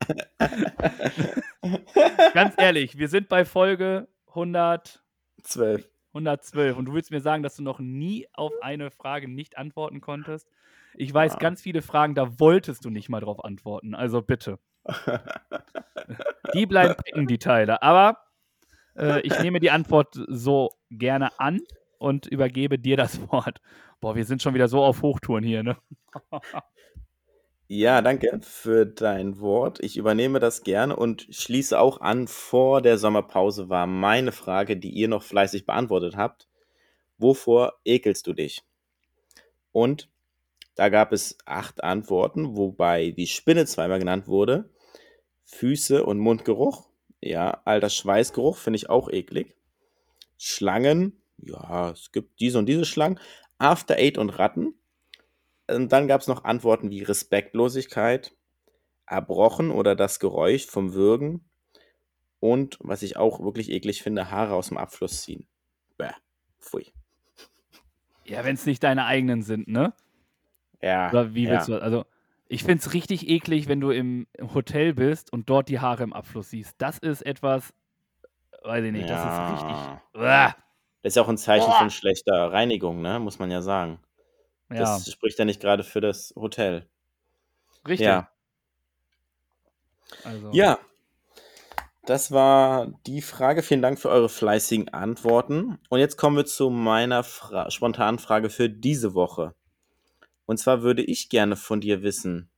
Speaker 1: *laughs*
Speaker 2: Ganz ehrlich, wir sind bei Folge 100,
Speaker 1: Zwölf.
Speaker 2: 112 und du willst mir sagen, dass du noch nie auf eine Frage nicht antworten konntest? Ich weiß
Speaker 1: Ah.
Speaker 2: ganz viele Fragen, da wolltest du nicht mal drauf antworten. Also bitte. Die bleiben *laughs* hängen, die Teile. Aber äh, ich nehme die Antwort so gerne an und übergebe dir das Wort. Boah, wir sind schon wieder so auf Hochtouren hier, ne? *laughs*
Speaker 1: Ja, danke für dein Wort. Ich übernehme das gerne und schließe auch an, vor der Sommerpause war meine Frage, die ihr noch fleißig beantwortet habt. Wovor ekelst du dich? Und da gab es acht Antworten, wobei die Spinne zweimal genannt wurde. Füße und Mundgeruch. Ja, alter Schweißgeruch finde ich auch eklig. Schlangen. Ja, es gibt diese und diese Schlangen. After Eight und Ratten. Und dann gab es noch Antworten wie Respektlosigkeit, Erbrochen oder das Geräusch vom Würgen und, was ich auch wirklich eklig finde, Haare aus dem Abfluss ziehen. Bäh, pfui.
Speaker 2: Ja, wenn es nicht deine eigenen sind, ne?
Speaker 1: Ja,
Speaker 2: Oder wie
Speaker 1: ja.
Speaker 2: willst du? Also, ich finde es richtig eklig, wenn du im Hotel bist und dort die Haare im Abfluss siehst. Das ist etwas, weiß ich nicht, das ist richtig.
Speaker 1: Ja.
Speaker 2: Uah.
Speaker 1: Das ist ja auch ein Zeichen
Speaker 2: Boah.
Speaker 1: von schlechter Reinigung, ne? muss man ja sagen.
Speaker 2: Ja,
Speaker 1: Das spricht ja nicht gerade für das Hotel.
Speaker 2: richtig.
Speaker 1: Ja.
Speaker 2: Also,
Speaker 1: Ja, das war die Frage. Vielen Dank für eure fleißigen Antworten. Und jetzt kommen wir zu meiner Fra spontanen Frage für diese Woche. Und zwar würde ich gerne von dir wissen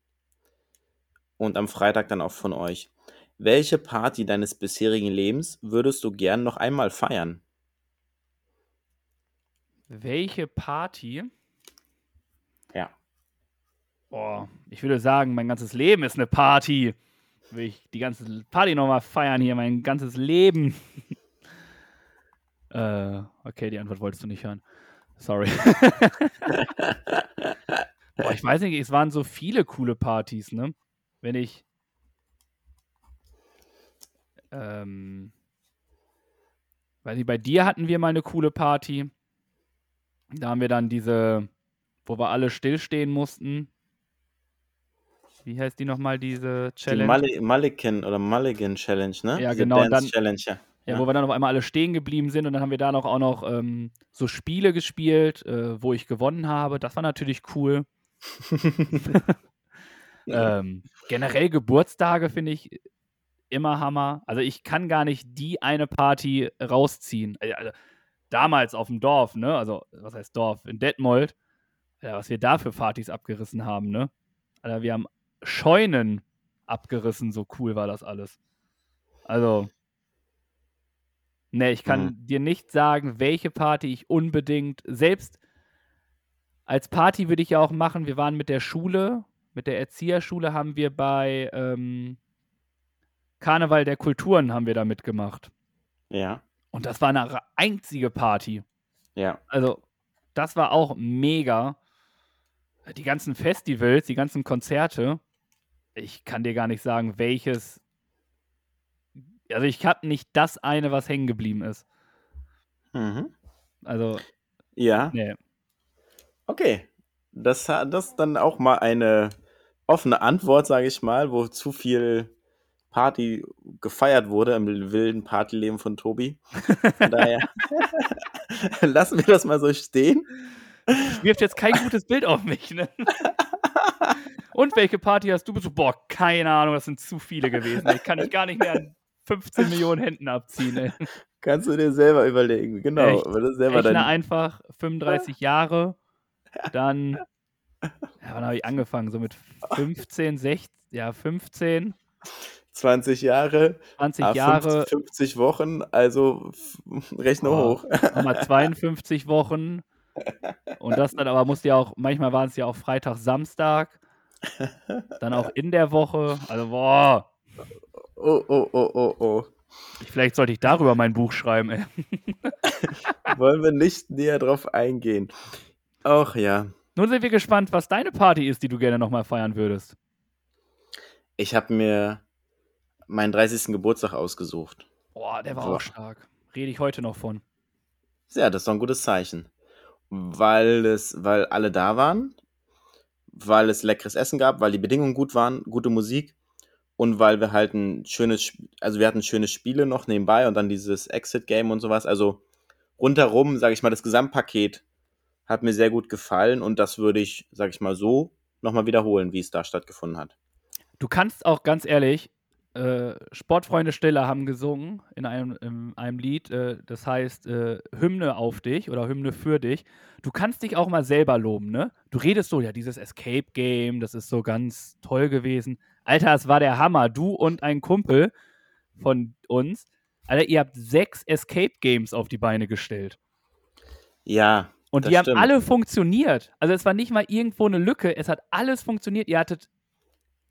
Speaker 1: und am Freitag dann auch von euch, welche Party deines bisherigen Lebens würdest du gern noch einmal feiern?
Speaker 2: Welche Party? Boah, ich würde sagen, mein ganzes Leben ist eine Party. Will ich die ganze Party nochmal feiern hier, mein ganzes Leben. *laughs* äh, okay, die Antwort wolltest du nicht hören. Sorry. *laughs* Boah, ich weiß nicht, es waren so viele coole Partys, ne? Wenn ich. Ähm, Weiß nicht, bei dir hatten wir mal eine coole Party. Da haben wir dann diese, wo wir alle stillstehen mussten. Wie heißt die nochmal, diese
Speaker 1: Die
Speaker 2: Challenge?
Speaker 1: Mulli Mulligan oder Mulligan Challenge, ne?
Speaker 2: Ja,
Speaker 1: Diese
Speaker 2: genau,
Speaker 1: Dance
Speaker 2: dann-
Speaker 1: Challenge, ja.
Speaker 2: Ja, wo wir dann auf einmal alle stehen geblieben sind und dann haben wir da noch auch noch ähm, so Spiele gespielt, äh, wo ich gewonnen habe. Das war natürlich cool. *laughs* ähm, generell Geburtstage finde ich immer Hammer. Also ich kann gar nicht die eine Party rausziehen. Also, also damals auf dem Dorf, ne? Also was heißt Dorf? In Detmold. Ja, was wir da für Partys abgerissen haben, ne? Also wir haben Scheunen abgerissen, so cool war das alles. Also Ne, ich kann
Speaker 1: Mhm.
Speaker 2: dir nicht sagen, welche Party ich unbedingt, selbst als Party würde ich ja auch machen, wir waren mit der Schule, mit der Erzieherschule haben wir bei ähm, Karneval der Kulturen haben wir da mitgemacht.
Speaker 1: Ja,
Speaker 2: Und das war eine einzige Party.
Speaker 1: ja.
Speaker 2: Also, das war auch mega. Die ganzen Festivals, die ganzen Konzerte, ich kann dir gar nicht sagen, welches. Also, ich habe nicht das eine, was hängen geblieben ist.
Speaker 1: Mhm.
Speaker 2: Also,
Speaker 1: Ja,
Speaker 2: nee.
Speaker 1: okay. Das, ha- das ist dann auch mal eine offene Antwort, sage ich mal, wo zu viel Party gefeiert wurde im wilden Partyleben von Tobi. Von daher *laughs* *laughs* lassen wir das mal so stehen.
Speaker 2: wirft jetzt kein gutes Bild auf mich, ne? *laughs* Und welche Party hast du besucht? Boah, keine Ahnung, das sind zu viele gewesen. Ich kann ich gar nicht mehr an 15 Millionen Händen abziehen, ey.
Speaker 1: Kannst du dir selber überlegen. Genau,
Speaker 2: Echt?
Speaker 1: selber
Speaker 2: Rechne
Speaker 1: dein,
Speaker 2: einfach 35 Jahre, dann, ja, wann habe ich angefangen? So mit 15, 16, ja, 15,
Speaker 1: 20 Jahre,
Speaker 2: 20
Speaker 1: ah,
Speaker 2: Jahre,
Speaker 1: 50, 50 Wochen, also rechne
Speaker 2: Oh.
Speaker 1: hoch.
Speaker 2: nochmal 52 Wochen. Und das dann aber musste ja auch, manchmal waren es ja auch Freitag, Samstag, dann auch in der Woche. Also, boah,
Speaker 1: Oh, oh, oh, oh, oh.
Speaker 2: ich, vielleicht sollte ich darüber mein Buch schreiben, ey. *laughs*
Speaker 1: Wollen wir nicht näher drauf eingehen. Ach ja,
Speaker 2: Nun sind wir gespannt, was deine Party ist, die du gerne nochmal feiern würdest.
Speaker 1: ich habe mir meinen 30. Geburtstag ausgesucht.
Speaker 2: Boah, der war
Speaker 1: Boah.
Speaker 2: auch stark. Rede ich heute noch von.
Speaker 1: Ja, das ist doch ein gutes Zeichen. Weil es, weil alle da waren, weil es leckeres Essen gab, weil die Bedingungen gut waren, gute Musik und weil wir halt ein schönes, also wir hatten schöne Spiele noch nebenbei und dann dieses Exit-Game und sowas. Also rundherum, sage ich mal, das Gesamtpaket hat mir sehr gut gefallen und das würde ich, sage ich mal so, nochmal wiederholen, wie es da stattgefunden hat.
Speaker 2: Du kannst auch ganz ehrlich, äh, Sportfreunde Stille haben gesungen in einem, in einem Lied, äh, das heißt äh, Hymne auf dich oder Hymne für dich. Du kannst dich auch mal selber loben, ne? Du redest so, ja, dieses Escape Game, das ist so ganz toll gewesen. Alter, es war der Hammer. Du und ein Kumpel von uns, Alter, ihr habt sechs Escape Games auf die Beine gestellt.
Speaker 1: Ja,
Speaker 2: Und die haben
Speaker 1: stimmt.
Speaker 2: alle funktioniert. Also es war nicht mal irgendwo eine Lücke, es hat alles funktioniert. Ihr hattet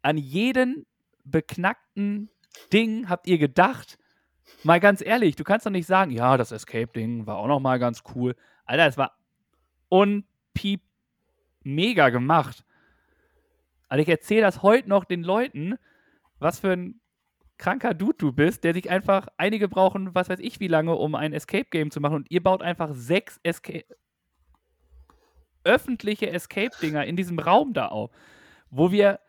Speaker 2: an jeden beknackten Ding habt ihr gedacht. Mal ganz ehrlich, du kannst doch nicht sagen, ja, das Escape-Ding war auch noch mal ganz cool. Alter, es war unpiep mega gemacht. Also ich erzähle das heute noch den Leuten, was für ein kranker Dude du bist, der sich einfach, einige brauchen, was weiß ich wie lange, um ein Escape-Game zu machen und ihr baut einfach sechs Escape öffentliche Escape-Dinger in diesem Raum da auf, wo wir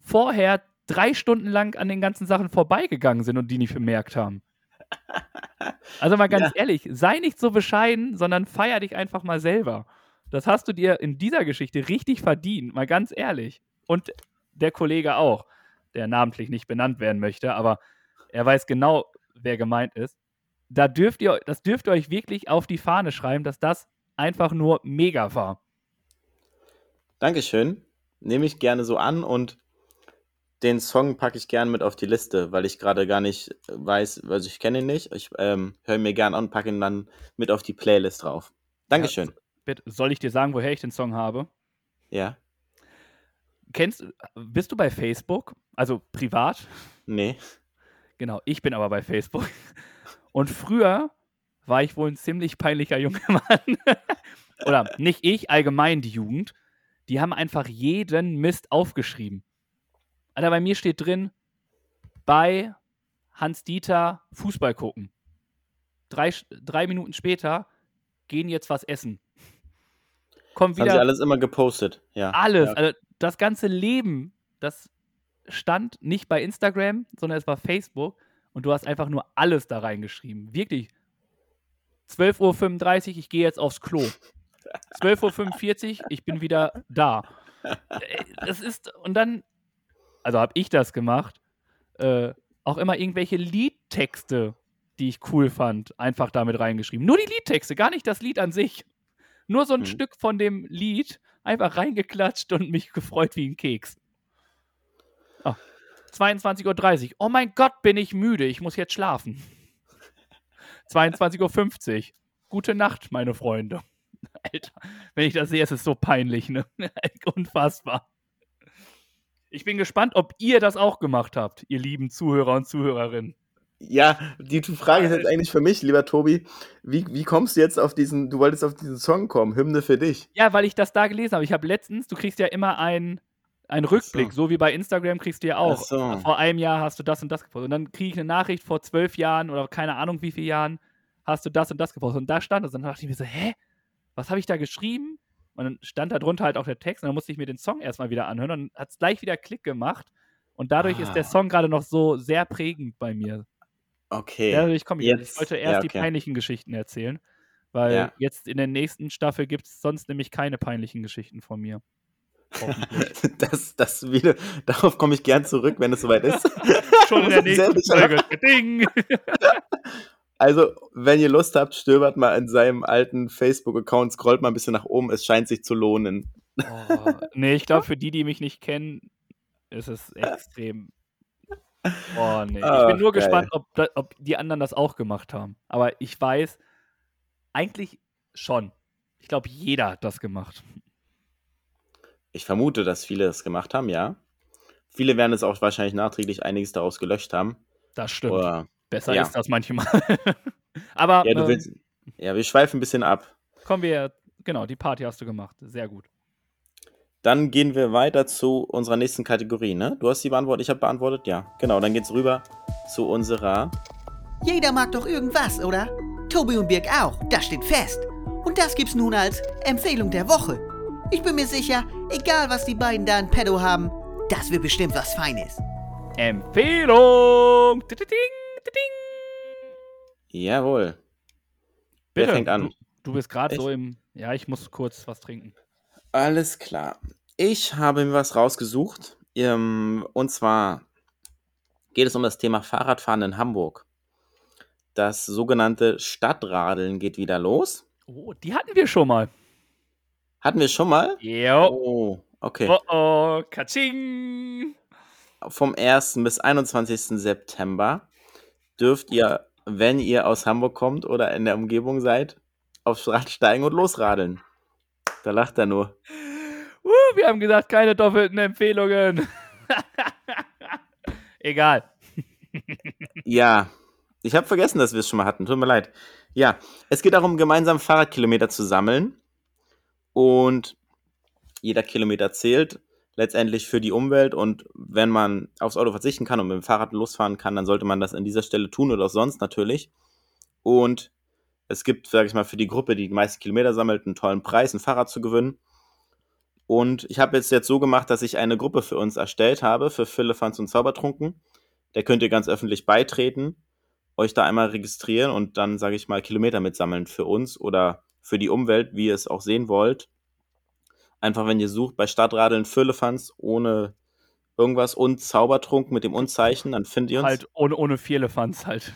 Speaker 2: vorher drei Stunden lang an den ganzen Sachen vorbeigegangen sind und die nicht bemerkt haben. *laughs* Also mal ganz
Speaker 1: Ja.
Speaker 2: ehrlich, sei nicht so bescheiden, sondern feier dich einfach mal selber. Das hast du dir in dieser Geschichte richtig verdient, mal ganz ehrlich. Und der Kollege auch, der namentlich nicht benannt werden möchte, aber er weiß genau, wer gemeint ist. Da dürft ihr, das dürft ihr euch wirklich auf die Fahne schreiben, dass das einfach nur mega war.
Speaker 1: Dankeschön. Nehme ich gerne so an und den Song packe ich gerne mit auf die Liste, weil ich gerade gar nicht weiß, also ich kenne ihn nicht. Ich ähm, höre mir gerne an und packe ihn dann mit auf die Playlist drauf. Dankeschön.
Speaker 2: Bitte, Soll ich dir sagen, woher ich den Song habe?
Speaker 1: Ja?
Speaker 2: Kennst, bist du bei Facebook? Also privat?
Speaker 1: Nee.
Speaker 2: Genau, ich bin aber bei Facebook. Und früher war ich wohl ein ziemlich peinlicher junger *laughs* Mann. Oder nicht ich, allgemein die Jugend. Die haben einfach jeden Mist aufgeschrieben. Alter, bei mir steht drin, bei Hans-Dieter Fußball gucken. drei, drei Minuten später gehen jetzt was essen. Kommt
Speaker 1: Das haben sie
Speaker 2: wieder
Speaker 1: alles immer gepostet. Ja.
Speaker 2: alles.
Speaker 1: Ja.
Speaker 2: Also das ganze Leben, das stand nicht bei Instagram, sondern es war Facebook und du hast einfach nur alles da reingeschrieben. Wirklich. 12.35 Uhr, ich gehe jetzt aufs Klo. *laughs* 12.45 Uhr, ich bin wieder da. Äh, Das ist, und dann, also habe ich das gemacht, äh, auch immer irgendwelche Liedtexte, die ich cool fand, einfach damit reingeschrieben. Nur die Liedtexte, gar nicht das Lied an sich. Nur so ein
Speaker 1: Mhm.
Speaker 2: Stück von dem Lied einfach reingeklatscht und mich gefreut wie ein Keks. Ah, 22.30 Uhr. Oh mein Gott, bin ich müde. Ich muss jetzt schlafen. *laughs* 22.50 Uhr. Gute Nacht, meine Freunde. *laughs* Alter, wenn ich das sehe, ist es so peinlich, ne? *laughs* Unfassbar. Ich bin gespannt, ob ihr das auch gemacht habt, ihr lieben Zuhörer und Zuhörerinnen.
Speaker 1: Ja, die Frage ist jetzt eigentlich für mich, lieber Tobi. Wie, wie kommst du jetzt auf diesen, du wolltest auf diesen Song kommen, Hymne für dich?
Speaker 2: Ja, weil ich das da gelesen habe. Ich habe letztens, du kriegst ja immer einen, einen Rückblick, so. wie bei Instagram kriegst du ja auch.
Speaker 1: So.
Speaker 2: Vor einem Jahr hast du das und das gepostet. Und dann kriege ich eine Nachricht vor zwölf Jahren oder keine Ahnung wie viele Jahren hast du das und das gepostet. Und da stand es. Und dann dachte ich mir so, hä? Was habe ich da geschrieben? Und dann stand da drunter halt auch der Text. Und dann musste ich mir den Song erstmal wieder anhören. Und hat es gleich wieder Klick gemacht. Und dadurch ist der
Speaker 1: Ah.
Speaker 2: Song gerade noch so sehr prägend bei mir.
Speaker 1: Okay.
Speaker 2: Dadurch komme ich.
Speaker 1: Jetzt-
Speaker 2: ich wollte erst
Speaker 1: ja,
Speaker 2: die
Speaker 1: okay.
Speaker 2: peinlichen Geschichten erzählen. Weil
Speaker 1: Ja.
Speaker 2: jetzt in der nächsten Staffel gibt es sonst nämlich keine peinlichen Geschichten von mir. *laughs*
Speaker 1: Das, das wieder, darauf komme ich gern zurück, wenn es soweit ist. *laughs*
Speaker 2: Schon in der *laughs* nächsten. Folge. Ding!
Speaker 1: Also, wenn ihr Lust habt, stöbert mal in seinem alten Facebook-Account, scrollt mal ein bisschen nach oben, es scheint sich zu lohnen.
Speaker 2: Oh, nee, ich glaube, für die, die mich nicht kennen, ist es extrem. *laughs* Oh, nee. Ich bin nur
Speaker 1: geil.
Speaker 2: gespannt, ob, ob die anderen das auch gemacht haben. Aber ich weiß, eigentlich schon. Ich glaube, jeder hat das gemacht.
Speaker 1: Ich vermute, dass viele das gemacht haben, ja. Viele werden es auch wahrscheinlich nachträglich einiges daraus gelöscht haben.
Speaker 2: Das stimmt.
Speaker 1: Oder,
Speaker 2: Besser
Speaker 1: ja.
Speaker 2: ist das manchmal. *laughs* Aber
Speaker 1: ja, du
Speaker 2: ähm,
Speaker 1: willst, ja, wir schweifen ein bisschen ab.
Speaker 2: kommen wir, genau, die Party hast du gemacht. Sehr gut.
Speaker 1: Dann gehen wir weiter zu unserer nächsten Kategorie, ne? Du hast sie beantwortet, ich habe beantwortet, ja. Genau, dann geht's rüber zu unserer.
Speaker 4: Jeder mag doch irgendwas, oder? Tobi und Birg auch, das steht fest. Und das gibt's nun als Empfehlung der Woche. Ich bin mir sicher, egal was die beiden da in Pedo haben, das wird bestimmt was Feines.
Speaker 2: Empfehlung! Ding, ding.
Speaker 1: Jawohl. Wer
Speaker 2: Bitte,
Speaker 1: fängt an?
Speaker 2: Du, du bist gerade so im. Ja, ich muss kurz was trinken.
Speaker 1: Alles klar. Ich habe mir was rausgesucht. Ähm, und zwar geht es um das Thema Fahrradfahren in Hamburg. Das sogenannte Stadtradeln geht wieder los.
Speaker 2: Oh, die hatten wir schon mal.
Speaker 1: Hatten wir schon mal?
Speaker 2: Jo.
Speaker 1: Oh, okay.
Speaker 2: Oh oh, Katsching.
Speaker 1: Vom 1. bis 21. September dürft ihr, wenn ihr aus Hamburg kommt oder in der Umgebung seid, aufs Rad steigen und losradeln. Da lacht er nur.
Speaker 2: Uh, wir haben gesagt, keine doppelten Empfehlungen. *laughs* Egal. *laughs*
Speaker 1: Ja, ich habe vergessen, dass wir es schon mal hatten. Tut mir leid. Ja, es geht darum, gemeinsam Fahrradkilometer zu sammeln. Und jeder Kilometer zählt letztendlich für die Umwelt. Und wenn man aufs Auto verzichten kann und mit dem Fahrrad losfahren kann, dann sollte man das an dieser Stelle tun oder auch sonst natürlich. Und es gibt, sage ich mal, für die Gruppe, die die meisten Kilometer sammelt, einen tollen Preis, ein Fahrrad zu gewinnen. Und ich habe jetzt, jetzt so gemacht, dass ich eine Gruppe für uns erstellt habe, für Philippans und Zaubertrunken. Der könnt ihr ganz öffentlich beitreten, euch da einmal registrieren und dann, sage ich mal, Kilometer mitsammeln für uns oder für die Umwelt, wie ihr es auch sehen wollt. Einfach, wenn ihr sucht, bei Stadtradeln Firlefanz ohne irgendwas und Zaubertrunk mit dem Unzeichen, dann findet ihr uns.
Speaker 2: Halt ohne, ohne Vierlefanz halt.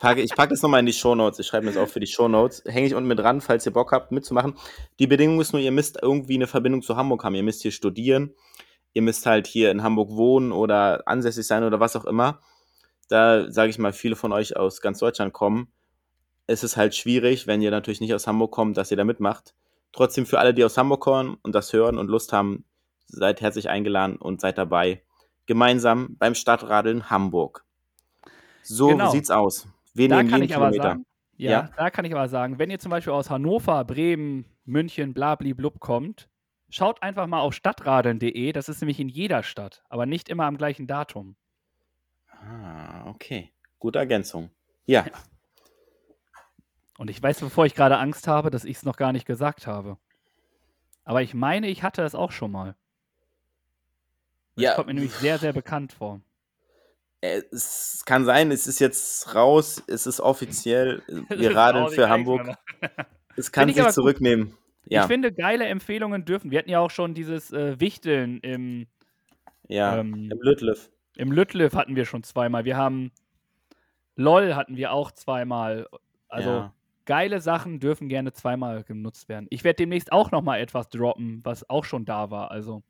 Speaker 1: Packe, ich packe das nochmal in die Shownotes. Ich schreibe mir das auch für die Shownotes. Hänge ich unten mit dran, falls ihr Bock habt, mitzumachen. Die Bedingung ist nur, ihr müsst irgendwie eine Verbindung zu Hamburg haben. Ihr müsst hier studieren. Ihr müsst halt hier in Hamburg wohnen oder ansässig sein oder was auch immer. Da, sage ich mal, viele von euch aus ganz Deutschland kommen. Es ist halt schwierig, wenn ihr natürlich nicht aus Hamburg kommt, dass ihr da mitmacht. Trotzdem für alle, die aus Hamburg kommen und das hören und Lust haben, seid herzlich eingeladen und seid dabei. Gemeinsam beim Stadtradeln Hamburg. So
Speaker 2: Genau.
Speaker 1: sieht's aus. Wir
Speaker 2: da
Speaker 1: nehmen
Speaker 2: kann
Speaker 1: jeden
Speaker 2: ich aber
Speaker 1: Kilometer.
Speaker 2: sagen, ja,
Speaker 1: Ja.
Speaker 2: da kann ich aber sagen, wenn ihr zum Beispiel aus Hannover, Bremen, München, blabli-blub kommt, schaut einfach mal auf stadtradeln.de. Das ist nämlich in jeder Stadt, aber nicht immer am gleichen Datum.
Speaker 1: Ah, okay. Gute Ergänzung. Ja. *laughs*
Speaker 2: Und ich weiß, bevor ich gerade Angst habe, dass ich es noch gar nicht gesagt habe. Aber ich meine, ich hatte es auch schon mal. Das
Speaker 1: Ja,
Speaker 2: kommt mir nämlich sehr, sehr bekannt vor.
Speaker 1: Äh, Es kann sein, es ist jetzt raus, es ist offiziell, *laughs* wir
Speaker 2: ist
Speaker 1: radeln für Hamburg. *laughs* Es kann
Speaker 2: ich
Speaker 1: sich
Speaker 2: gut.
Speaker 1: zurücknehmen. Ja,
Speaker 2: Ich finde, geile Empfehlungen dürfen. Wir hatten ja auch schon dieses äh, Wichteln im,
Speaker 1: ja.
Speaker 2: ähm,
Speaker 1: Im Lütliff.
Speaker 2: im Lütliff hatten wir schon zweimal. Wir haben LOL hatten wir auch zweimal. Also
Speaker 1: ja.
Speaker 2: Geile Sachen dürfen gerne zweimal genutzt werden. Ich werde demnächst auch noch mal etwas droppen, was auch schon da war. Also.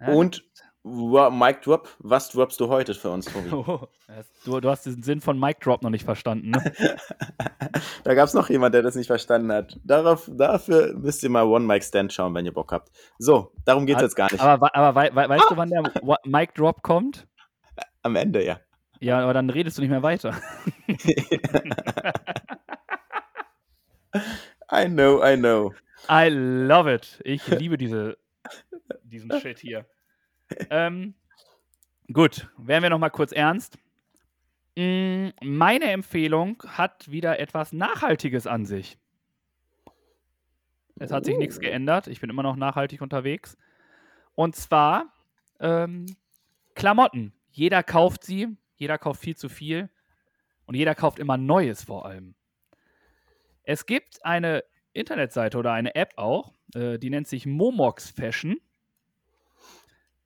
Speaker 2: Ja,
Speaker 1: Und Mike Drop, was droppst du heute für uns, Tobi?
Speaker 2: Oh, *laughs* du, du hast diesen Sinn von Mic Drop noch nicht verstanden, ne? *laughs*
Speaker 1: da gab es noch jemand, der das nicht verstanden hat. Darauf, dafür müsst ihr mal One Mic Stand schauen, wenn ihr Bock habt. So, darum geht es jetzt gar nicht.
Speaker 2: Aber, aber wei- wei- weißt du, wann der *laughs* Mic Drop kommt?
Speaker 1: Am Ende, ja.
Speaker 2: Ja, aber dann redest du nicht mehr weiter. *laughs*
Speaker 1: I know, I know.
Speaker 2: I love it. Ich liebe diese, diesen Shit hier. Ähm, gut, werden wir noch mal kurz ernst. Mm, Meine Empfehlung hat wieder etwas Nachhaltiges an sich. Es hat sich nichts
Speaker 1: Oh.
Speaker 2: geändert. Ich bin immer noch nachhaltig unterwegs. Und zwar ähm, Klamotten. Jeder kauft sie. Jeder kauft viel zu viel. Und jeder kauft immer Neues vor allem. Es gibt eine Internetseite oder eine App auch, äh, die nennt sich Momox Fashion.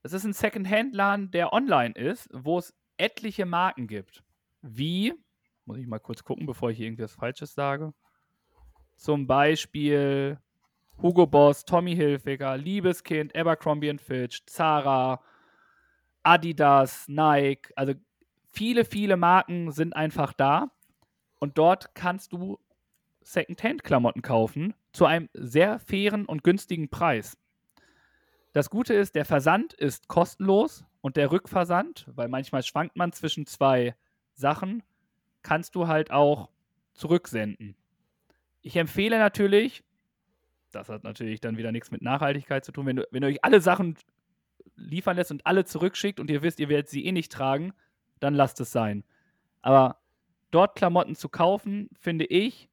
Speaker 2: Das ist ein Second-Hand-Laden, der online ist, wo es etliche Marken gibt. Wie, muss ich mal kurz gucken, bevor ich hier irgendwas Falsches sage. Zum Beispiel Hugo Boss, Tommy Hilfiger, Liebeskind, Abercrombie Fitch, Zara, Adidas, Nike. Also viele, viele Marken sind einfach da. Und dort kannst du Second-Hand-Klamotten kaufen zu einem sehr fairen und günstigen Preis. Das Gute ist, der Versand ist kostenlos und der Rückversand, weil manchmal schwankt man zwischen zwei Sachen, kannst du halt auch zurücksenden. Ich empfehle natürlich, das hat natürlich dann wieder nichts mit Nachhaltigkeit zu tun, wenn, du, wenn ihr euch alle Sachen liefern lässt und alle zurückschickt und ihr wisst, ihr werdet sie eh nicht tragen, dann lasst es sein. Aber dort Klamotten zu kaufen, finde ich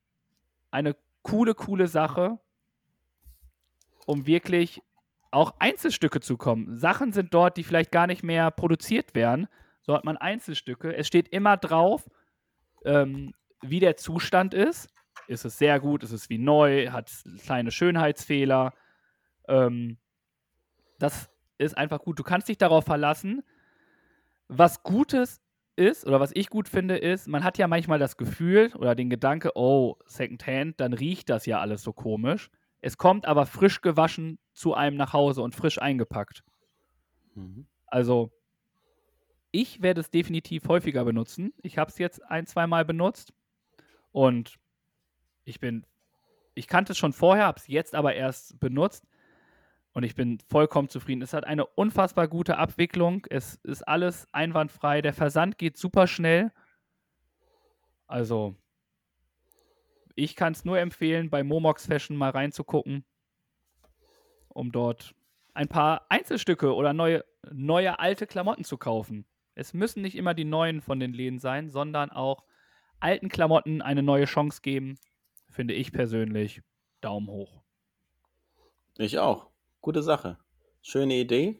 Speaker 2: eine coole, coole Sache, um wirklich auch Einzelstücke zu kommen. Sachen sind dort, die vielleicht gar nicht mehr produziert werden. So hat man Einzelstücke. Es steht immer drauf, ähm, wie der Zustand ist. Ist es sehr gut? Ist es wie neu? Hat kleine Schönheitsfehler? Ähm, das ist einfach gut. Du kannst dich darauf verlassen. Was Gutes ist, oder was ich gut finde, ist, man hat ja manchmal das Gefühl oder den Gedanke, oh, Secondhand, dann riecht das ja alles so komisch. Es kommt aber frisch gewaschen zu einem nach Hause und frisch eingepackt.
Speaker 1: Mhm.
Speaker 2: Also, ich werde es definitiv häufiger benutzen. Ich habe es jetzt ein, zweimal benutzt und ich bin, ich kannte es schon vorher, habe es jetzt aber erst benutzt und ich bin vollkommen zufrieden. Es hat eine unfassbar gute Abwicklung. Es ist alles einwandfrei. Der Versand geht super schnell. Also, ich kann es nur empfehlen, bei Momox Fashion mal reinzugucken, um dort ein paar Einzelstücke oder neue, neue alte Klamotten zu kaufen. Es müssen nicht immer die neuen von den Läden sein, sondern auch alten Klamotten eine neue Chance geben, finde ich persönlich. Daumen hoch.
Speaker 1: Ich auch. Gute Sache. Schöne Idee.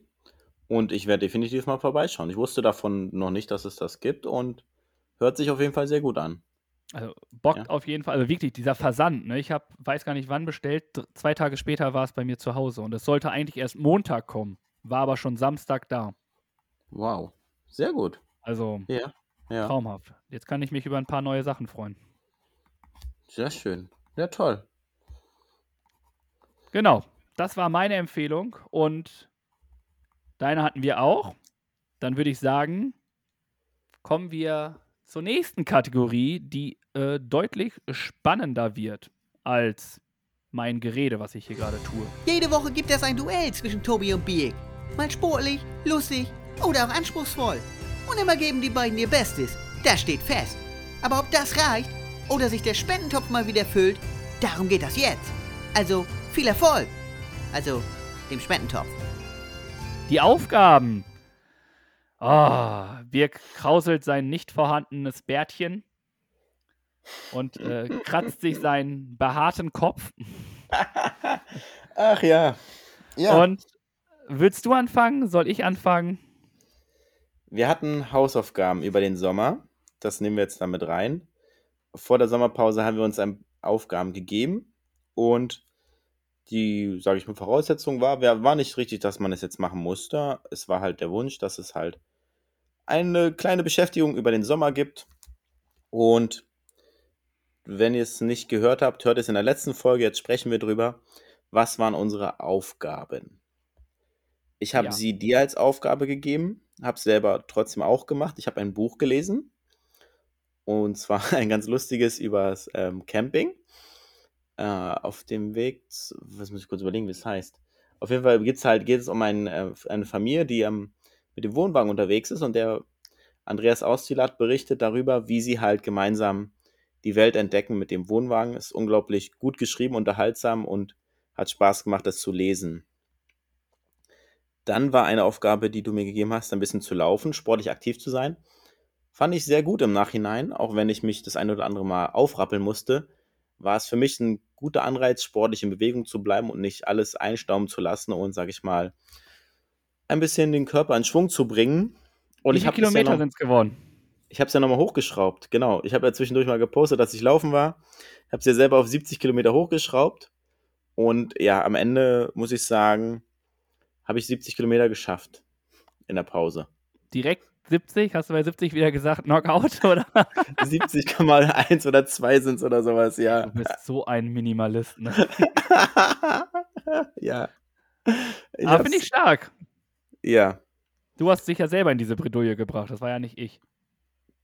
Speaker 1: Und ich werde definitiv mal vorbeischauen. Ich wusste davon noch nicht, dass es das gibt und hört sich auf jeden Fall sehr gut an.
Speaker 2: Also bockt
Speaker 1: Ja.
Speaker 2: auf jeden Fall, also wirklich dieser Versand, ne? Ich habe, weiß gar nicht wann bestellt, dr- zwei Tage später war es bei mir zu Hause und es sollte eigentlich erst Montag kommen, war aber schon Samstag da.
Speaker 1: Wow. Sehr gut.
Speaker 2: Also
Speaker 1: Ja. Ja.
Speaker 2: traumhaft. Jetzt kann ich mich über ein paar neue Sachen freuen.
Speaker 1: Sehr schön. Ja, toll.
Speaker 2: Genau, das war meine Empfehlung und deine hatten wir auch. Dann würde ich sagen, kommen wir zur nächsten Kategorie, die äh, deutlich spannender wird als mein Gerede, was ich hier gerade tue.
Speaker 4: Jede Woche gibt es ein Duell zwischen Tobi und Biek. Mal sportlich, lustig oder auch anspruchsvoll. Und immer geben die beiden ihr Bestes. Das steht fest. Aber ob das reicht oder sich der Spendentopf mal wieder füllt, darum geht das jetzt. Also viel Erfolg. Also dem Spendentopf.
Speaker 2: Die Aufgaben. Ah, Birk krauselt sein nicht vorhandenes Bärtchen. und äh, *laughs* kratzt sich seinen behaarten Kopf.
Speaker 1: Ach ja. Ja.
Speaker 2: Und willst du anfangen? Soll ich anfangen?
Speaker 1: Wir hatten Hausaufgaben über den Sommer. Das nehmen wir jetzt damit rein. Vor der Sommerpause haben wir uns ein Aufgaben gegeben und die, sage ich mal, Voraussetzung war, war nicht richtig, dass man es jetzt machen musste. Es war halt der Wunsch, dass es halt eine kleine Beschäftigung über den Sommer gibt. Und wenn ihr es nicht gehört habt, hört es in der letzten Folge. Jetzt sprechen wir drüber. Was waren unsere Aufgaben? Ich habe
Speaker 2: Ja.
Speaker 1: sie dir als Aufgabe gegeben, habe selber trotzdem auch gemacht. Ich habe ein Buch gelesen. Und zwar *laughs* ein ganz lustiges übers ähm, Camping. Äh, auf dem Weg, was muss ich kurz überlegen, wie es heißt. Auf jeden Fall geht's halt, geht es um ein, äh, eine Familie, die ähm, mit dem Wohnwagen unterwegs ist und der Andreas Austilat berichtet darüber, wie sie halt gemeinsam die Welt entdecken mit dem Wohnwagen. Ist unglaublich gut geschrieben, unterhaltsam und hat Spaß gemacht, das zu lesen. Dann war eine Aufgabe, die du mir gegeben hast, ein bisschen zu laufen, sportlich aktiv zu sein. Fand ich sehr gut im Nachhinein, auch wenn ich mich das ein oder andere Mal aufrappeln musste, war es für mich ein guter Anreiz, sportlich in Bewegung zu bleiben und nicht alles einstauben zu lassen und, sag ich mal, ein bisschen den Körper in Schwung zu bringen. Und
Speaker 2: Wie
Speaker 1: ich
Speaker 2: viele Kilometer
Speaker 1: ja
Speaker 2: sind es geworden?
Speaker 1: ich habe es ja nochmal hochgeschraubt. Genau, ich habe ja zwischendurch mal gepostet, dass ich laufen war. Habe es ja selber auf 70 Kilometer hochgeschraubt. Und ja, am Ende muss ich sagen, habe ich 70 Kilometer geschafft in der Pause.
Speaker 2: Direkt 70? Hast du bei 70 wieder gesagt Knockout? *laughs* Oder?
Speaker 1: 70,1 oder 2 sind es oder sowas, ja.
Speaker 2: Du bist so ein Minimalist. Ne? *laughs*
Speaker 1: ja. Ich
Speaker 2: Aber finde ich stark.
Speaker 1: Ja,
Speaker 2: Du hast dich ja selber in diese Bredouille gebracht. Das war ja nicht ich.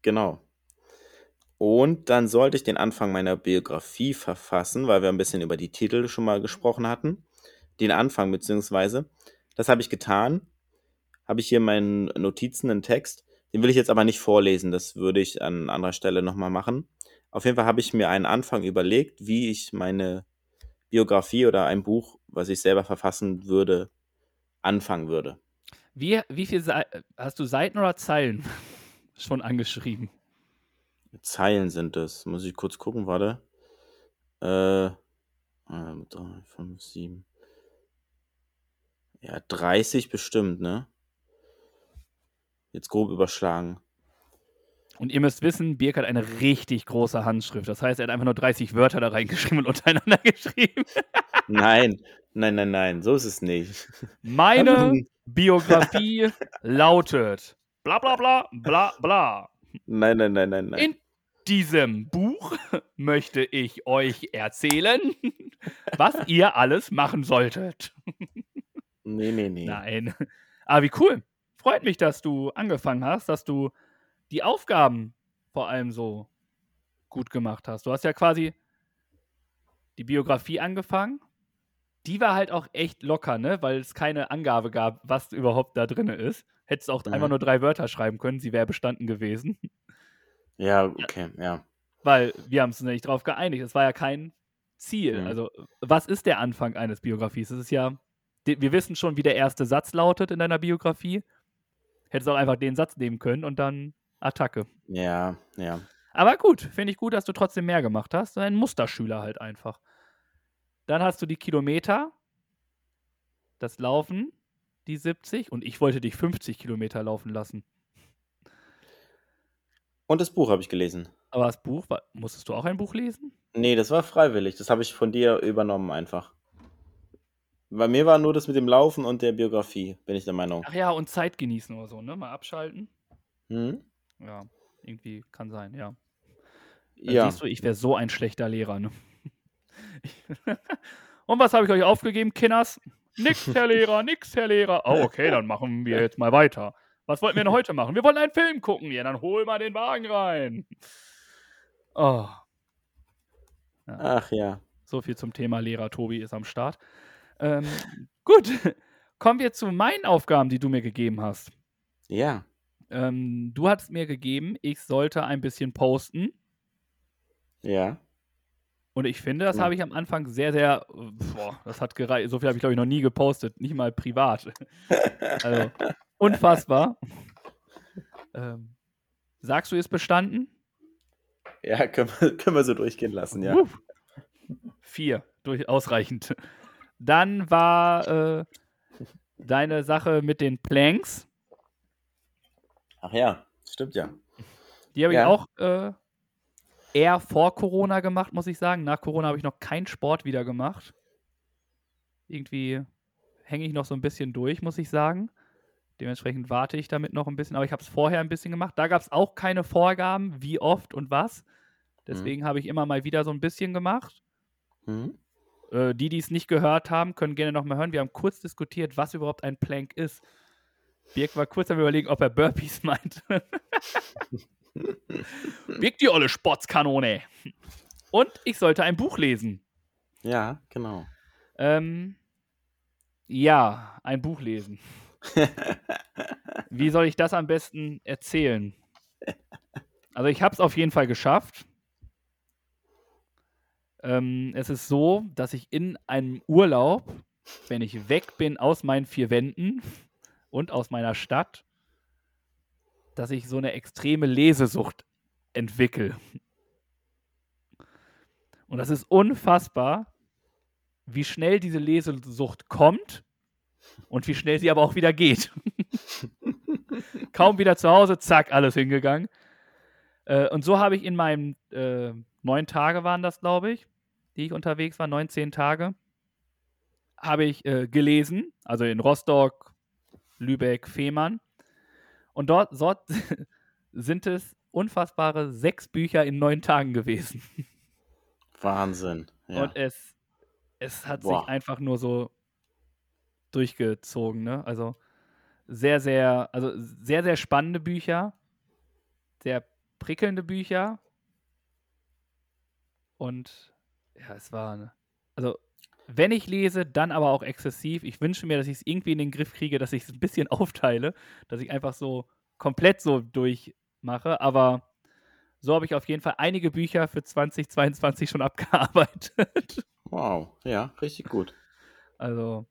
Speaker 1: genau. Und dann sollte ich den Anfang meiner Biografie verfassen, weil wir ein bisschen über die Titel schon mal gesprochen hatten. Den Anfang beziehungsweise. Das habe ich getan. Habe ich hier in meinen Notizen einen Text. Den will ich jetzt aber nicht vorlesen. Das würde ich an anderer Stelle nochmal machen. Auf jeden Fall habe ich mir einen Anfang überlegt, wie ich meine Biografie oder ein Buch, was ich selber verfassen würde, anfangen würde.
Speaker 2: Wie, wie viel Sei hast du Seiten oder Zeilen *laughs* schon angeschrieben?
Speaker 1: Zeilen sind es. Muss ich kurz gucken, warte. Äh, 3, 5, 7. Ja, 30 bestimmt, ne? Jetzt grob überschlagen.
Speaker 2: Und ihr müsst wissen, Birk hat eine richtig große Handschrift. Das heißt, er hat einfach nur 30 Wörter da reingeschrieben und *laughs* untereinander geschrieben.
Speaker 1: Nein, nein, nein, nein, so ist es nicht.
Speaker 2: Meine *laughs* Biografie lautet bla bla bla bla bla.
Speaker 1: Nein, nein, nein, nein, nein.
Speaker 2: In diesem Buch *laughs* möchte ich euch erzählen, was ihr alles machen solltet.
Speaker 1: Nee, nee, nee.
Speaker 2: Nein. Aber wie cool. Freut mich, dass du angefangen hast, dass du die Aufgaben vor allem so gut gemacht hast. Du hast ja quasi die Biografie angefangen. Die war halt auch echt locker, ne? Weil es keine Angabe gab, was überhaupt da drin ist. Hättest auch
Speaker 1: Mhm.
Speaker 2: einfach nur drei Wörter schreiben können, sie wäre bestanden gewesen.
Speaker 1: Ja, okay, ja.
Speaker 2: Weil wir haben uns nicht drauf geeinigt. Es war ja kein Ziel.
Speaker 1: Mhm.
Speaker 2: Also, was ist der Anfang eines Biografies? Es ist ja, wir wissen schon, wie der erste Satz lautet in deiner Biografie. Hättest auch einfach den Satz nehmen können und dann Attacke.
Speaker 1: Ja, ja.
Speaker 2: Aber gut, finde ich gut, dass du trotzdem mehr gemacht hast. Ein Musterschüler halt einfach. Dann hast du die Kilometer, das Laufen, die 70 und ich wollte dich 50 Kilometer laufen lassen.
Speaker 1: Und das Buch habe ich gelesen.
Speaker 2: Aber das Buch, war, musstest du auch ein Buch lesen?
Speaker 1: Nee, das war freiwillig. Das habe ich von dir übernommen einfach. Bei mir war nur das mit dem Laufen und der Biografie, bin ich der Meinung.
Speaker 2: Ach ja, und Zeit genießen oder so, ne? Mal abschalten.
Speaker 1: Hm?
Speaker 2: Ja, irgendwie kann sein, ja. Dann
Speaker 1: Ja.
Speaker 2: siehst du, ich wäre so ein schlechter Lehrer, ne? *laughs* Und was habe ich euch aufgegeben, Kinders? Nix, Herr Lehrer, nix, Herr Lehrer. Oh, okay, dann machen wir jetzt mal weiter. Was wollten wir denn heute machen? Wir wollen einen Film gucken. Ja, dann hol mal den Wagen rein. Oh,
Speaker 1: Ach ja.
Speaker 2: so viel zum Thema Lehrer. Tobi ist am Start. Ähm, gut, *laughs* kommen wir zu meinen Aufgaben, die du mir gegeben hast.
Speaker 1: Ja.
Speaker 2: Ähm, du hast mir gegeben, ich sollte ein bisschen posten.
Speaker 1: Ja.
Speaker 2: Und ich finde, das
Speaker 1: Ja.
Speaker 2: habe ich am Anfang sehr, sehr, boah, das hat gereicht. So viel habe ich, glaube ich, noch nie gepostet, nicht mal privat. *laughs* also, unfassbar. ähm, sagst du, ist bestanden?
Speaker 1: Ja, können wir, können wir so durchgehen lassen, ja.
Speaker 2: Uh, vier, durch, ausreichend. Dann war äh, deine Sache mit den Planks.
Speaker 1: Ach ja, stimmt ja.
Speaker 2: Die habe
Speaker 1: Ja.
Speaker 2: ich auch äh, eher vor Corona gemacht, muss ich sagen. Nach Corona habe ich noch keinen Sport wieder gemacht. Irgendwie hänge ich noch so ein bisschen durch, muss ich sagen. Dementsprechend warte ich damit noch ein bisschen, aber ich habe es vorher ein bisschen gemacht. Da gab es auch keine Vorgaben, wie oft und was. Deswegen habe ich immer mal wieder so ein bisschen gemacht.
Speaker 1: Mhm.
Speaker 2: Äh, die, die es nicht gehört haben, können gerne noch mal hören. Wir haben kurz diskutiert, was überhaupt ein Plank ist. Birk war kurz am überlegen, ob er Burpees *laughs* meint. Birk, die olle Sportskanone. Und ich sollte ein Buch lesen.
Speaker 1: Ja, genau.
Speaker 2: Ähm, ja, ein Buch lesen. *laughs* Wie soll ich das am besten erzählen? Also ich habe es auf jeden Fall geschafft. Ähm, es ist so, dass ich in einem Urlaub, wenn ich weg bin aus meinen vier Wänden und aus meiner Stadt, dass ich so eine extreme Lesesucht entwickle. Und das ist unfassbar, wie schnell diese Lesesucht kommt und wie schnell sie aber auch wieder geht. *laughs* Kaum wieder zu Hause, zack, alles hingegangen. Äh, und so habe ich in meinen äh, neun Tage waren das, glaube ich, die ich unterwegs war, 19 Tage, habe ich äh, gelesen, also in Rostock, Lübeck, Fehmarn. Und dort, dort *laughs* sind es unfassbare sechs Bücher in neun Tagen gewesen.
Speaker 1: Wahnsinn. Ja.
Speaker 2: Und es, es hat
Speaker 1: Boah.
Speaker 2: sich einfach nur so durchgezogen, ne? Also sehr, sehr, also sehr, sehr spannende Bücher, sehr prickelnde Bücher. Und ja, es war, also wenn ich lese, dann aber auch exzessiv. Ich wünsche mir, dass ich es irgendwie in den Griff kriege, dass ich es ein bisschen *laughs* aufteile, dass ich einfach so komplett so durchmache. Aber so habe ich auf jeden Fall einige Bücher für 2022 schon *laughs* abgearbeitet.
Speaker 1: Wow, ja, richtig gut.
Speaker 2: Also,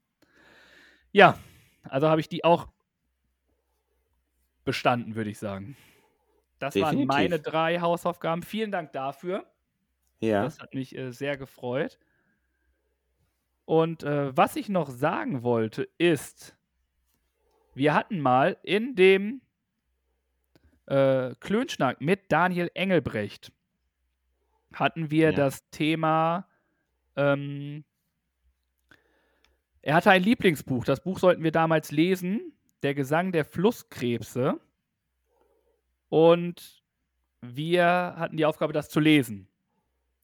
Speaker 2: ja, also habe ich die auch bestanden, würde ich sagen. Das waren
Speaker 1: Definitiv.
Speaker 2: meine drei Hausaufgaben. Vielen Dank dafür.
Speaker 1: Ja.
Speaker 2: Das hat mich äh, sehr gefreut. Und äh, was ich noch sagen wollte, ist, wir hatten mal in dem äh, Klönschnack mit Daniel Engelbrecht, hatten wir
Speaker 1: Ja.
Speaker 2: das Thema, ähm, er hatte ein Lieblingsbuch, das Buch sollten wir damals lesen, Der Gesang der Flusskrebse. Und wir hatten die Aufgabe, das zu lesen.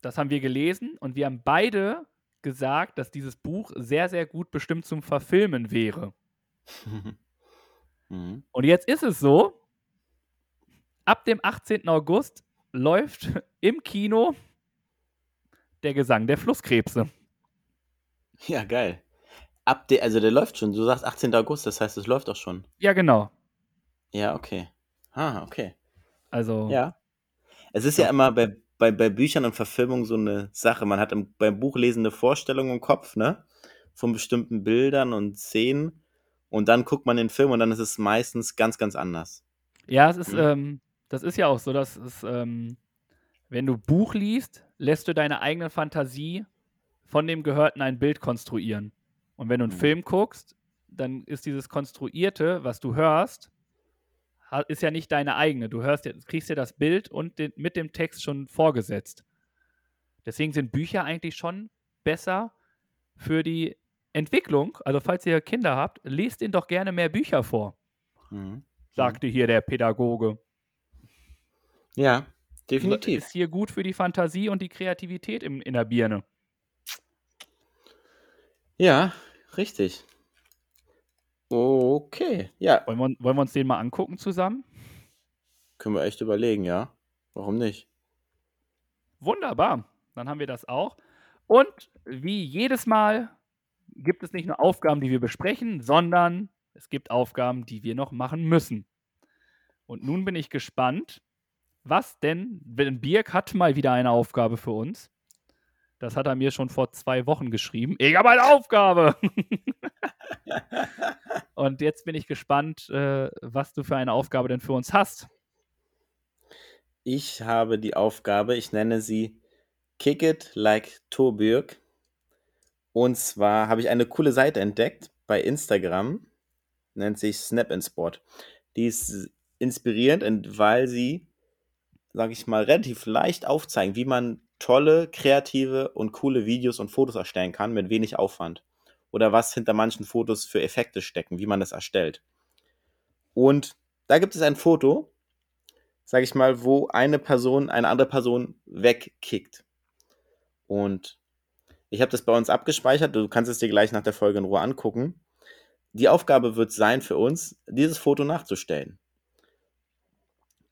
Speaker 2: Das haben wir gelesen und wir haben beide gesagt, dass dieses Buch sehr, sehr gut bestimmt zum Verfilmen wäre. *laughs*
Speaker 1: mhm.
Speaker 2: Und jetzt ist es so, ab dem 18. August läuft *laughs* im Kino der Gesang der Flusskrebse.
Speaker 1: Ja, geil. Ab der, also der läuft schon. Du sagst 18. August, das heißt, es läuft auch schon.
Speaker 2: Ja, genau.
Speaker 1: Ja, okay. Ah, okay.
Speaker 2: Also,
Speaker 1: Ja. Es ist ja, immer bei, bei, bei Büchern und Verfilmungen so eine Sache. Man hat im, beim Buchlesen eine Vorstellung im Kopf, ne? Von bestimmten Bildern und Szenen. Und dann guckt man den Film und dann ist es meistens ganz, ganz anders.
Speaker 2: ja es ist,
Speaker 1: Mhm.
Speaker 2: ähm, das ist ja auch so, dass es, ähm, wenn du Buch liest, lässt du deine eigene Fantasie von dem Gehörten ein Bild konstruieren. Und wenn du einen
Speaker 1: Mhm.
Speaker 2: Film guckst, dann ist dieses Konstruierte, was du hörst, ist ja nicht deine eigene. Du hörst, kriegst ja das Bild und den, mit dem Text schon vorgesetzt. Deswegen sind Bücher eigentlich schon besser für die Entwicklung. Also falls ihr Kinder habt, lest ihnen doch gerne mehr Bücher vor,
Speaker 1: Mhm.
Speaker 2: sagte hier der Pädagoge.
Speaker 1: Ja, definitiv.
Speaker 2: Ist hier gut für die Fantasie und die Kreativität im, in der Birne.
Speaker 1: Ja, richtig. Okay. Ja,
Speaker 2: Wollen wir, wollen wir uns den mal angucken zusammen?
Speaker 1: können wir echt überlegen, ja. Warum nicht?
Speaker 2: Wunderbar. Dann haben wir das auch. Und wie jedes Mal gibt es nicht nur Aufgaben, die wir besprechen, sondern es gibt Aufgaben, die wir noch machen müssen. Und nun bin ich gespannt, was denn, wenn Birk hat mal wieder eine Aufgabe für uns. Das hat er mir schon vor zwei Wochen geschrieben. Ich habe eine Aufgabe. *laughs* Und jetzt bin ich gespannt, äh, was du für eine Aufgabe denn für uns hast.
Speaker 1: Ich habe die Aufgabe, ich nenne sie Kick It Like Tobirk. Und zwar habe ich eine coole Seite entdeckt bei Instagram, nennt sich Snap in Sport. Die ist inspirierend, weil sie, sage ich mal, relativ leicht aufzeigen, wie man tolle, kreative und coole Videos und Fotos erstellen kann mit wenig Aufwand. Oder was hinter manchen Fotos für Effekte stecken, wie man das erstellt. Und da gibt es ein Foto, sage ich mal, wo eine Person eine andere Person wegkickt. Und ich habe das bei uns abgespeichert. Du kannst es dir gleich nach der Folge in Ruhe angucken. Die Aufgabe wird sein für uns, dieses Foto nachzustellen.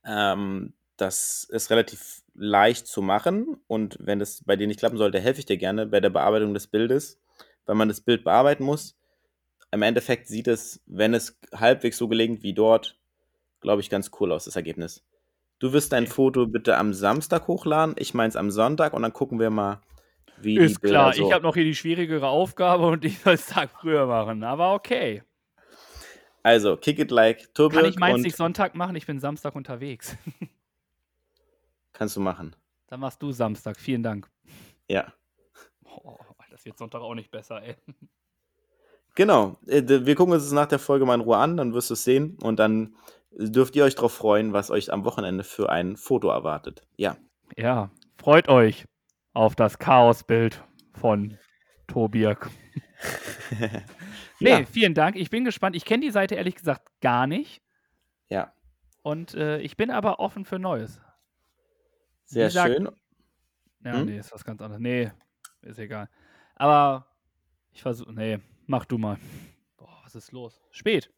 Speaker 1: Ähm, das ist relativ leicht zu machen und wenn das bei dir nicht klappen sollte, helfe ich dir gerne bei der Bearbeitung des Bildes, weil man das Bild bearbeiten muss. Im Endeffekt sieht es, wenn es halbwegs so gelingt wie dort, glaube ich, ganz cool aus, das Ergebnis. Du wirst dein Foto bitte am Samstag hochladen, ich meins am Sonntag und dann gucken wir mal, wie
Speaker 2: Ist
Speaker 1: die Bilder
Speaker 2: klar,
Speaker 1: so.
Speaker 2: ich habe noch hier die schwierigere Aufgabe und ich soll es Tag früher machen, aber okay.
Speaker 1: Also, Kick It Like Turbik
Speaker 2: Kann ich meins nicht Sonntag machen? Ich bin Samstag unterwegs. *laughs*
Speaker 1: kannst du machen.
Speaker 2: Dann machst du Samstag. Vielen Dank.
Speaker 1: Ja.
Speaker 2: Oh, das wird Sonntag auch nicht besser, ey.
Speaker 1: Genau. Äh, Wir gucken uns das nach der Folge mal in Ruhe an, dann wirst du es sehen und dann dürft ihr euch darauf freuen, was euch am Wochenende für ein Foto erwartet. Ja.
Speaker 2: Ja, freut euch auf das Chaosbild von Tobirk. *laughs* Nee,
Speaker 1: Ja.
Speaker 2: vielen Dank. Ich bin gespannt. Ich kenne die Seite ehrlich gesagt gar nicht.
Speaker 1: Ja.
Speaker 2: Und äh, ich bin aber offen für Neues.
Speaker 1: Sehr
Speaker 2: Wie sagt-
Speaker 1: schön.
Speaker 2: Ja,
Speaker 1: Hm?
Speaker 2: nee, ist was ganz anderes. Nee, ist egal. Aber ich versuche. Nee, mach du mal. Boah, was ist los? Spät.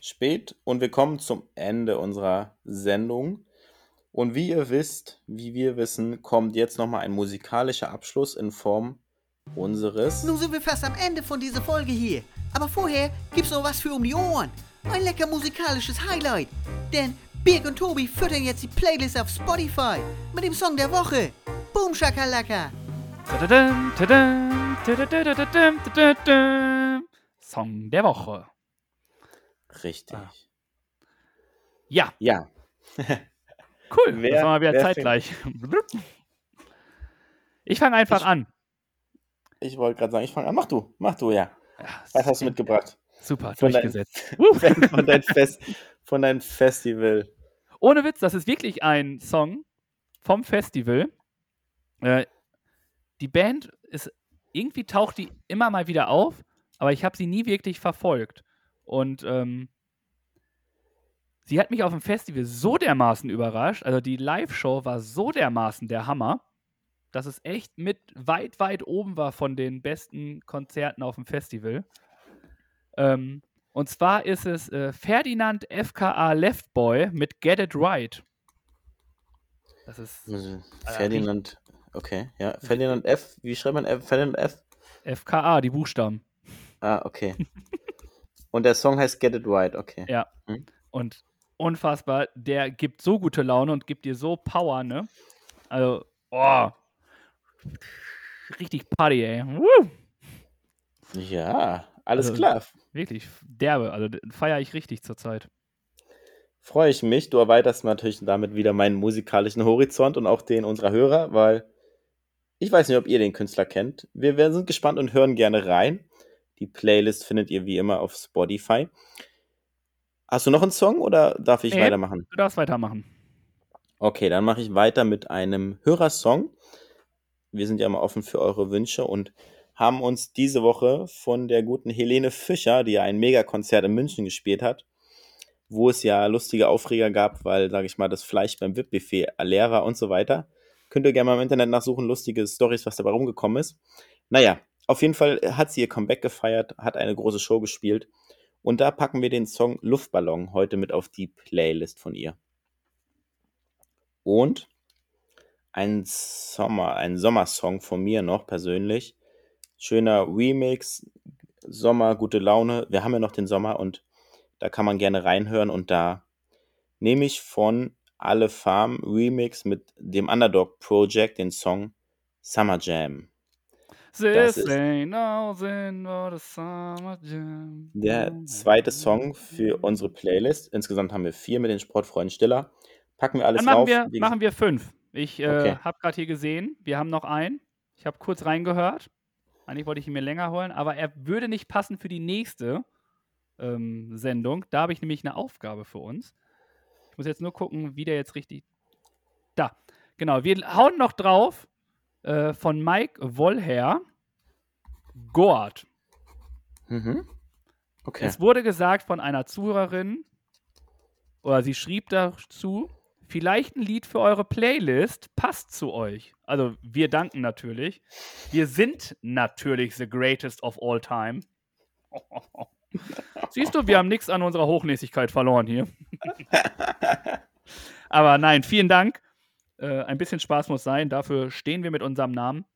Speaker 1: Spät und wir kommen zum Ende unserer Sendung. Und wie ihr wisst, wie wir wissen, kommt jetzt nochmal ein musikalischer Abschluss in Form unseres.
Speaker 4: Nun sind wir fast am Ende von dieser Folge hier. Aber vorher gibt's noch was für um die Ohren. Ein lecker musikalisches Highlight. Denn Birg und Tobi füttern jetzt die Playlist auf Spotify mit dem Song der Woche. Boom Shakalaka.
Speaker 2: Song der Woche.
Speaker 1: Richtig.
Speaker 2: Ah. Ja,
Speaker 1: Ja. *laughs*
Speaker 2: cool.
Speaker 1: Wer-
Speaker 2: das war mal wieder
Speaker 1: wer
Speaker 2: zeitgleich. *laughs* Ich fange einfach
Speaker 1: Ich-
Speaker 2: an.
Speaker 1: Ich wollte gerade sagen, ich fange an. Mach du, mach du, ja.
Speaker 2: Ja,
Speaker 1: Was hast du mitgebracht?
Speaker 2: Super,
Speaker 1: Von deinem-
Speaker 2: durchgesetzt. Wuh. *laughs*
Speaker 1: von, dein Fest, von deinem Festival.
Speaker 2: Ohne Witz, das ist wirklich ein Song vom Festival. Äh, die Band ist, irgendwie taucht die immer mal wieder auf, aber ich habe sie nie wirklich verfolgt. Und ähm, sie hat mich auf dem Festival so dermaßen überrascht. Also die Live-Show war so dermaßen der Hammer, dass es echt mit weit, weit oben war von den besten Konzerten auf dem Festival. Ähm, und zwar ist es äh, Ferdinand FKA Leftboy mit Get It Right. Das ist
Speaker 1: Also, Ferdinand. Okay, ja. Ferdinand F. Wie schreibt man F? Ferdinand F?
Speaker 2: FKA, die Buchstaben.
Speaker 1: Ah, okay. Und der Song heißt Get It Right, okay.
Speaker 2: Ja.
Speaker 1: Hm.
Speaker 2: Und unfassbar, der gibt so gute Laune und gibt dir so Power, ne? Also, oh. Richtig Party, ey. Woo!
Speaker 1: Ja, alles
Speaker 2: Also-
Speaker 1: klar.
Speaker 2: Wirklich derbe. Also feiere ich richtig zurzeit.
Speaker 1: Freue ich mich. Du erweiterst natürlich damit wieder meinen musikalischen Horizont und auch den unserer Hörer, weil ich weiß nicht, ob ihr den Künstler kennt. Wir, wir sind gespannt und hören gerne rein. Die Playlist findet ihr wie immer auf Spotify. Hast du noch einen Song oder darf ich
Speaker 2: Nee.
Speaker 1: weitermachen?
Speaker 2: Du darfst weitermachen.
Speaker 1: Okay, dann mache ich weiter mit einem Hörersong. Wir sind ja immer offen für eure Wünsche und haben uns diese Woche von der guten Helene Fischer, die ja ein Megakonzert in München gespielt hat, wo es ja lustige Aufreger gab, weil, sage ich mal, das Fleisch beim VIP-Buffet leer war und so weiter. Könnt ihr gerne mal im Internet nachsuchen, lustige Stories, was dabei rumgekommen ist. Naja, auf jeden Fall hat sie ihr Comeback gefeiert, hat eine große Show gespielt und da packen wir den Song Luftballon heute mit auf die Playlist von ihr. Und ein Sommer, ein Sommersong von mir noch persönlich. Schöner Remix, Sommer, gute Laune. Wir haben ja noch den Sommer und da kann man gerne reinhören. Und da nehme ich von Alle Farm Remix mit dem Underdog Project den Song Summer Jam.
Speaker 2: This ain't nothing but a summer jam.
Speaker 1: Der zweite Song für unsere Playlist. Insgesamt haben wir vier mit den Sportfreunden Stiller. Packen wir alles
Speaker 2: Dann machen
Speaker 1: drauf.
Speaker 2: wir, machen wir fünf. Ich äh,
Speaker 1: Okay.
Speaker 2: habe gerade hier gesehen, wir haben noch einen. Ich habe kurz reingehört. Eigentlich wollte ich ihn mir länger holen, aber er würde nicht passen für die nächste ähm, Sendung. Da habe ich nämlich eine Aufgabe für uns. Ich muss jetzt nur gucken, wie der jetzt richtig. Da, genau. Wir hauen noch drauf äh, von Mike Wollher. Goat.
Speaker 1: Mhm. Okay.
Speaker 2: Es wurde gesagt von einer Zuhörerin, oder sie schrieb dazu, vielleicht ein Lied für eure Playlist passt zu euch. Also wir danken natürlich. Wir sind natürlich the greatest of all time. *laughs* Siehst du, wir haben nichts an unserer Hochnäsigkeit verloren hier. *laughs* Aber nein, vielen Dank. Äh, ein bisschen Spaß muss sein. Dafür stehen wir mit unserem Namen.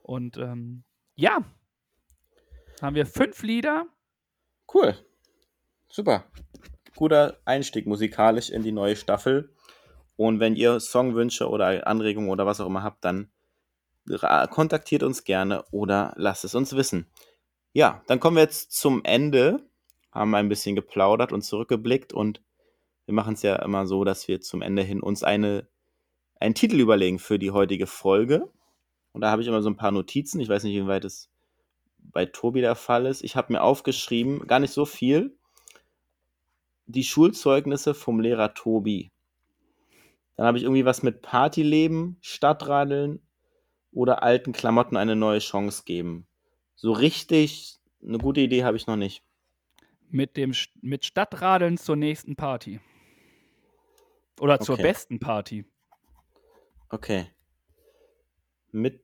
Speaker 2: Und ähm, ja, haben wir fünf Lieder.
Speaker 1: Cool. Super. Guter Einstieg musikalisch in die neue Staffel. Und wenn ihr Songwünsche oder Anregungen oder was auch immer habt, dann kontaktiert uns gerne oder lasst es uns wissen. Ja, dann kommen wir jetzt zum Ende. Haben ein bisschen geplaudert und zurückgeblickt und wir machen es ja immer so, dass wir zum Ende hin uns eine, einen Titel überlegen für die heutige Folge. Und da habe ich immer so ein paar Notizen. Ich weiß nicht, inwieweit es bei Tobi der Fall ist. Ich habe mir aufgeschrieben, gar nicht so viel, die Schulzeugnisse vom Lehrer Tobi. Dann habe ich irgendwie was mit Partyleben, Stadtradeln oder alten Klamotten eine neue Chance geben. So richtig eine gute Idee habe ich noch nicht.
Speaker 2: Mit dem mit Stadtradeln zur nächsten Party. Oder zur
Speaker 1: Okay.
Speaker 2: besten Party.
Speaker 1: Okay. Mit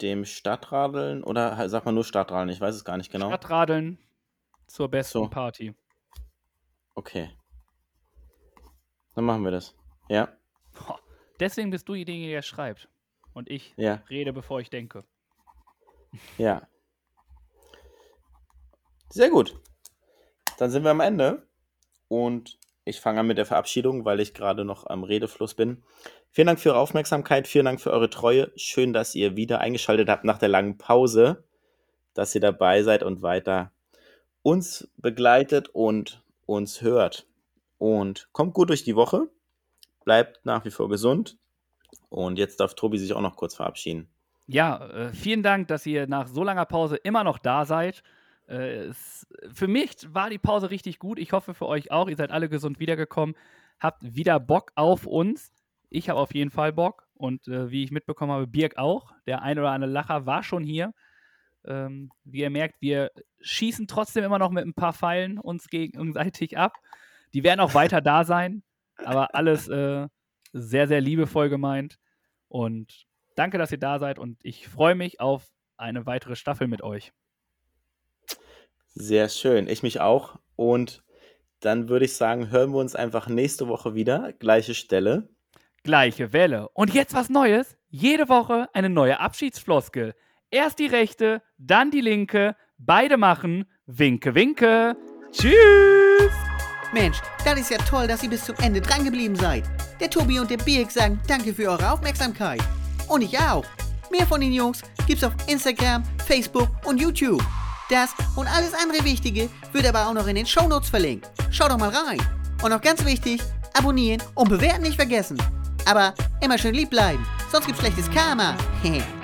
Speaker 1: dem Stadtradeln oder sag mal nur Stadtradeln? Ich weiß es gar nicht genau.
Speaker 2: Stadtradeln zur besten
Speaker 1: So.
Speaker 2: Party.
Speaker 1: Okay. Dann machen wir das. Ja,
Speaker 2: Deswegen bist du diejenige, der schreibt. Und ich
Speaker 1: ja,
Speaker 2: rede, bevor ich denke.
Speaker 1: ja. Sehr gut. Dann sind wir am Ende. Und ich fange an mit der Verabschiedung, weil ich gerade noch am Redefluss bin. Vielen Dank für eure Aufmerksamkeit, vielen Dank für eure Treue. Schön, dass ihr wieder eingeschaltet habt nach der langen Pause, dass ihr dabei seid und weiter uns begleitet und uns hört. Und kommt gut durch die Woche, bleibt nach wie vor gesund. Und jetzt darf Tobi sich auch noch kurz verabschieden.
Speaker 2: Ja, äh, vielen Dank, dass ihr nach so langer Pause immer noch da seid. Äh, für mich war die Pause richtig gut. Ich hoffe für euch auch. Ihr seid alle gesund wiedergekommen. Habt wieder Bock auf uns. Ich habe auf jeden Fall Bock. Und äh, wie ich mitbekommen habe, Birg auch. Der ein oder andere Lacher war schon hier. Ähm, wie ihr merkt, wir schießen trotzdem immer noch mit ein paar Pfeilen uns gegenseitig ab. Die werden auch weiter da sein. Aber alles äh, sehr, sehr liebevoll gemeint. Und danke, dass ihr da seid. Und ich freue mich auf eine weitere Staffel mit euch.
Speaker 1: Sehr schön, ich mich auch. Und dann würde ich sagen, hören wir uns einfach nächste Woche wieder. Gleiche Stelle.
Speaker 2: Gleiche Welle. Und jetzt was Neues. Jede Woche eine neue Abschiedsfloskel. Erst die rechte, dann die linke. Beide machen Winke, Winke. Tschüss.
Speaker 4: Mensch, das ist ja toll, dass ihr bis zum Ende drangeblieben seid. Der Tobi und der Birk sagen danke für eure Aufmerksamkeit. Und ich auch. Mehr von den Jungs gibt's auf Instagram, Facebook und YouTube. Das und alles andere Wichtige wird aber auch noch in den Shownotes verlinkt. Schaut doch mal rein. Und noch ganz wichtig, abonnieren und bewerten nicht vergessen. Aber immer schön lieb bleiben, sonst gibt's schlechtes Karma. *laughs*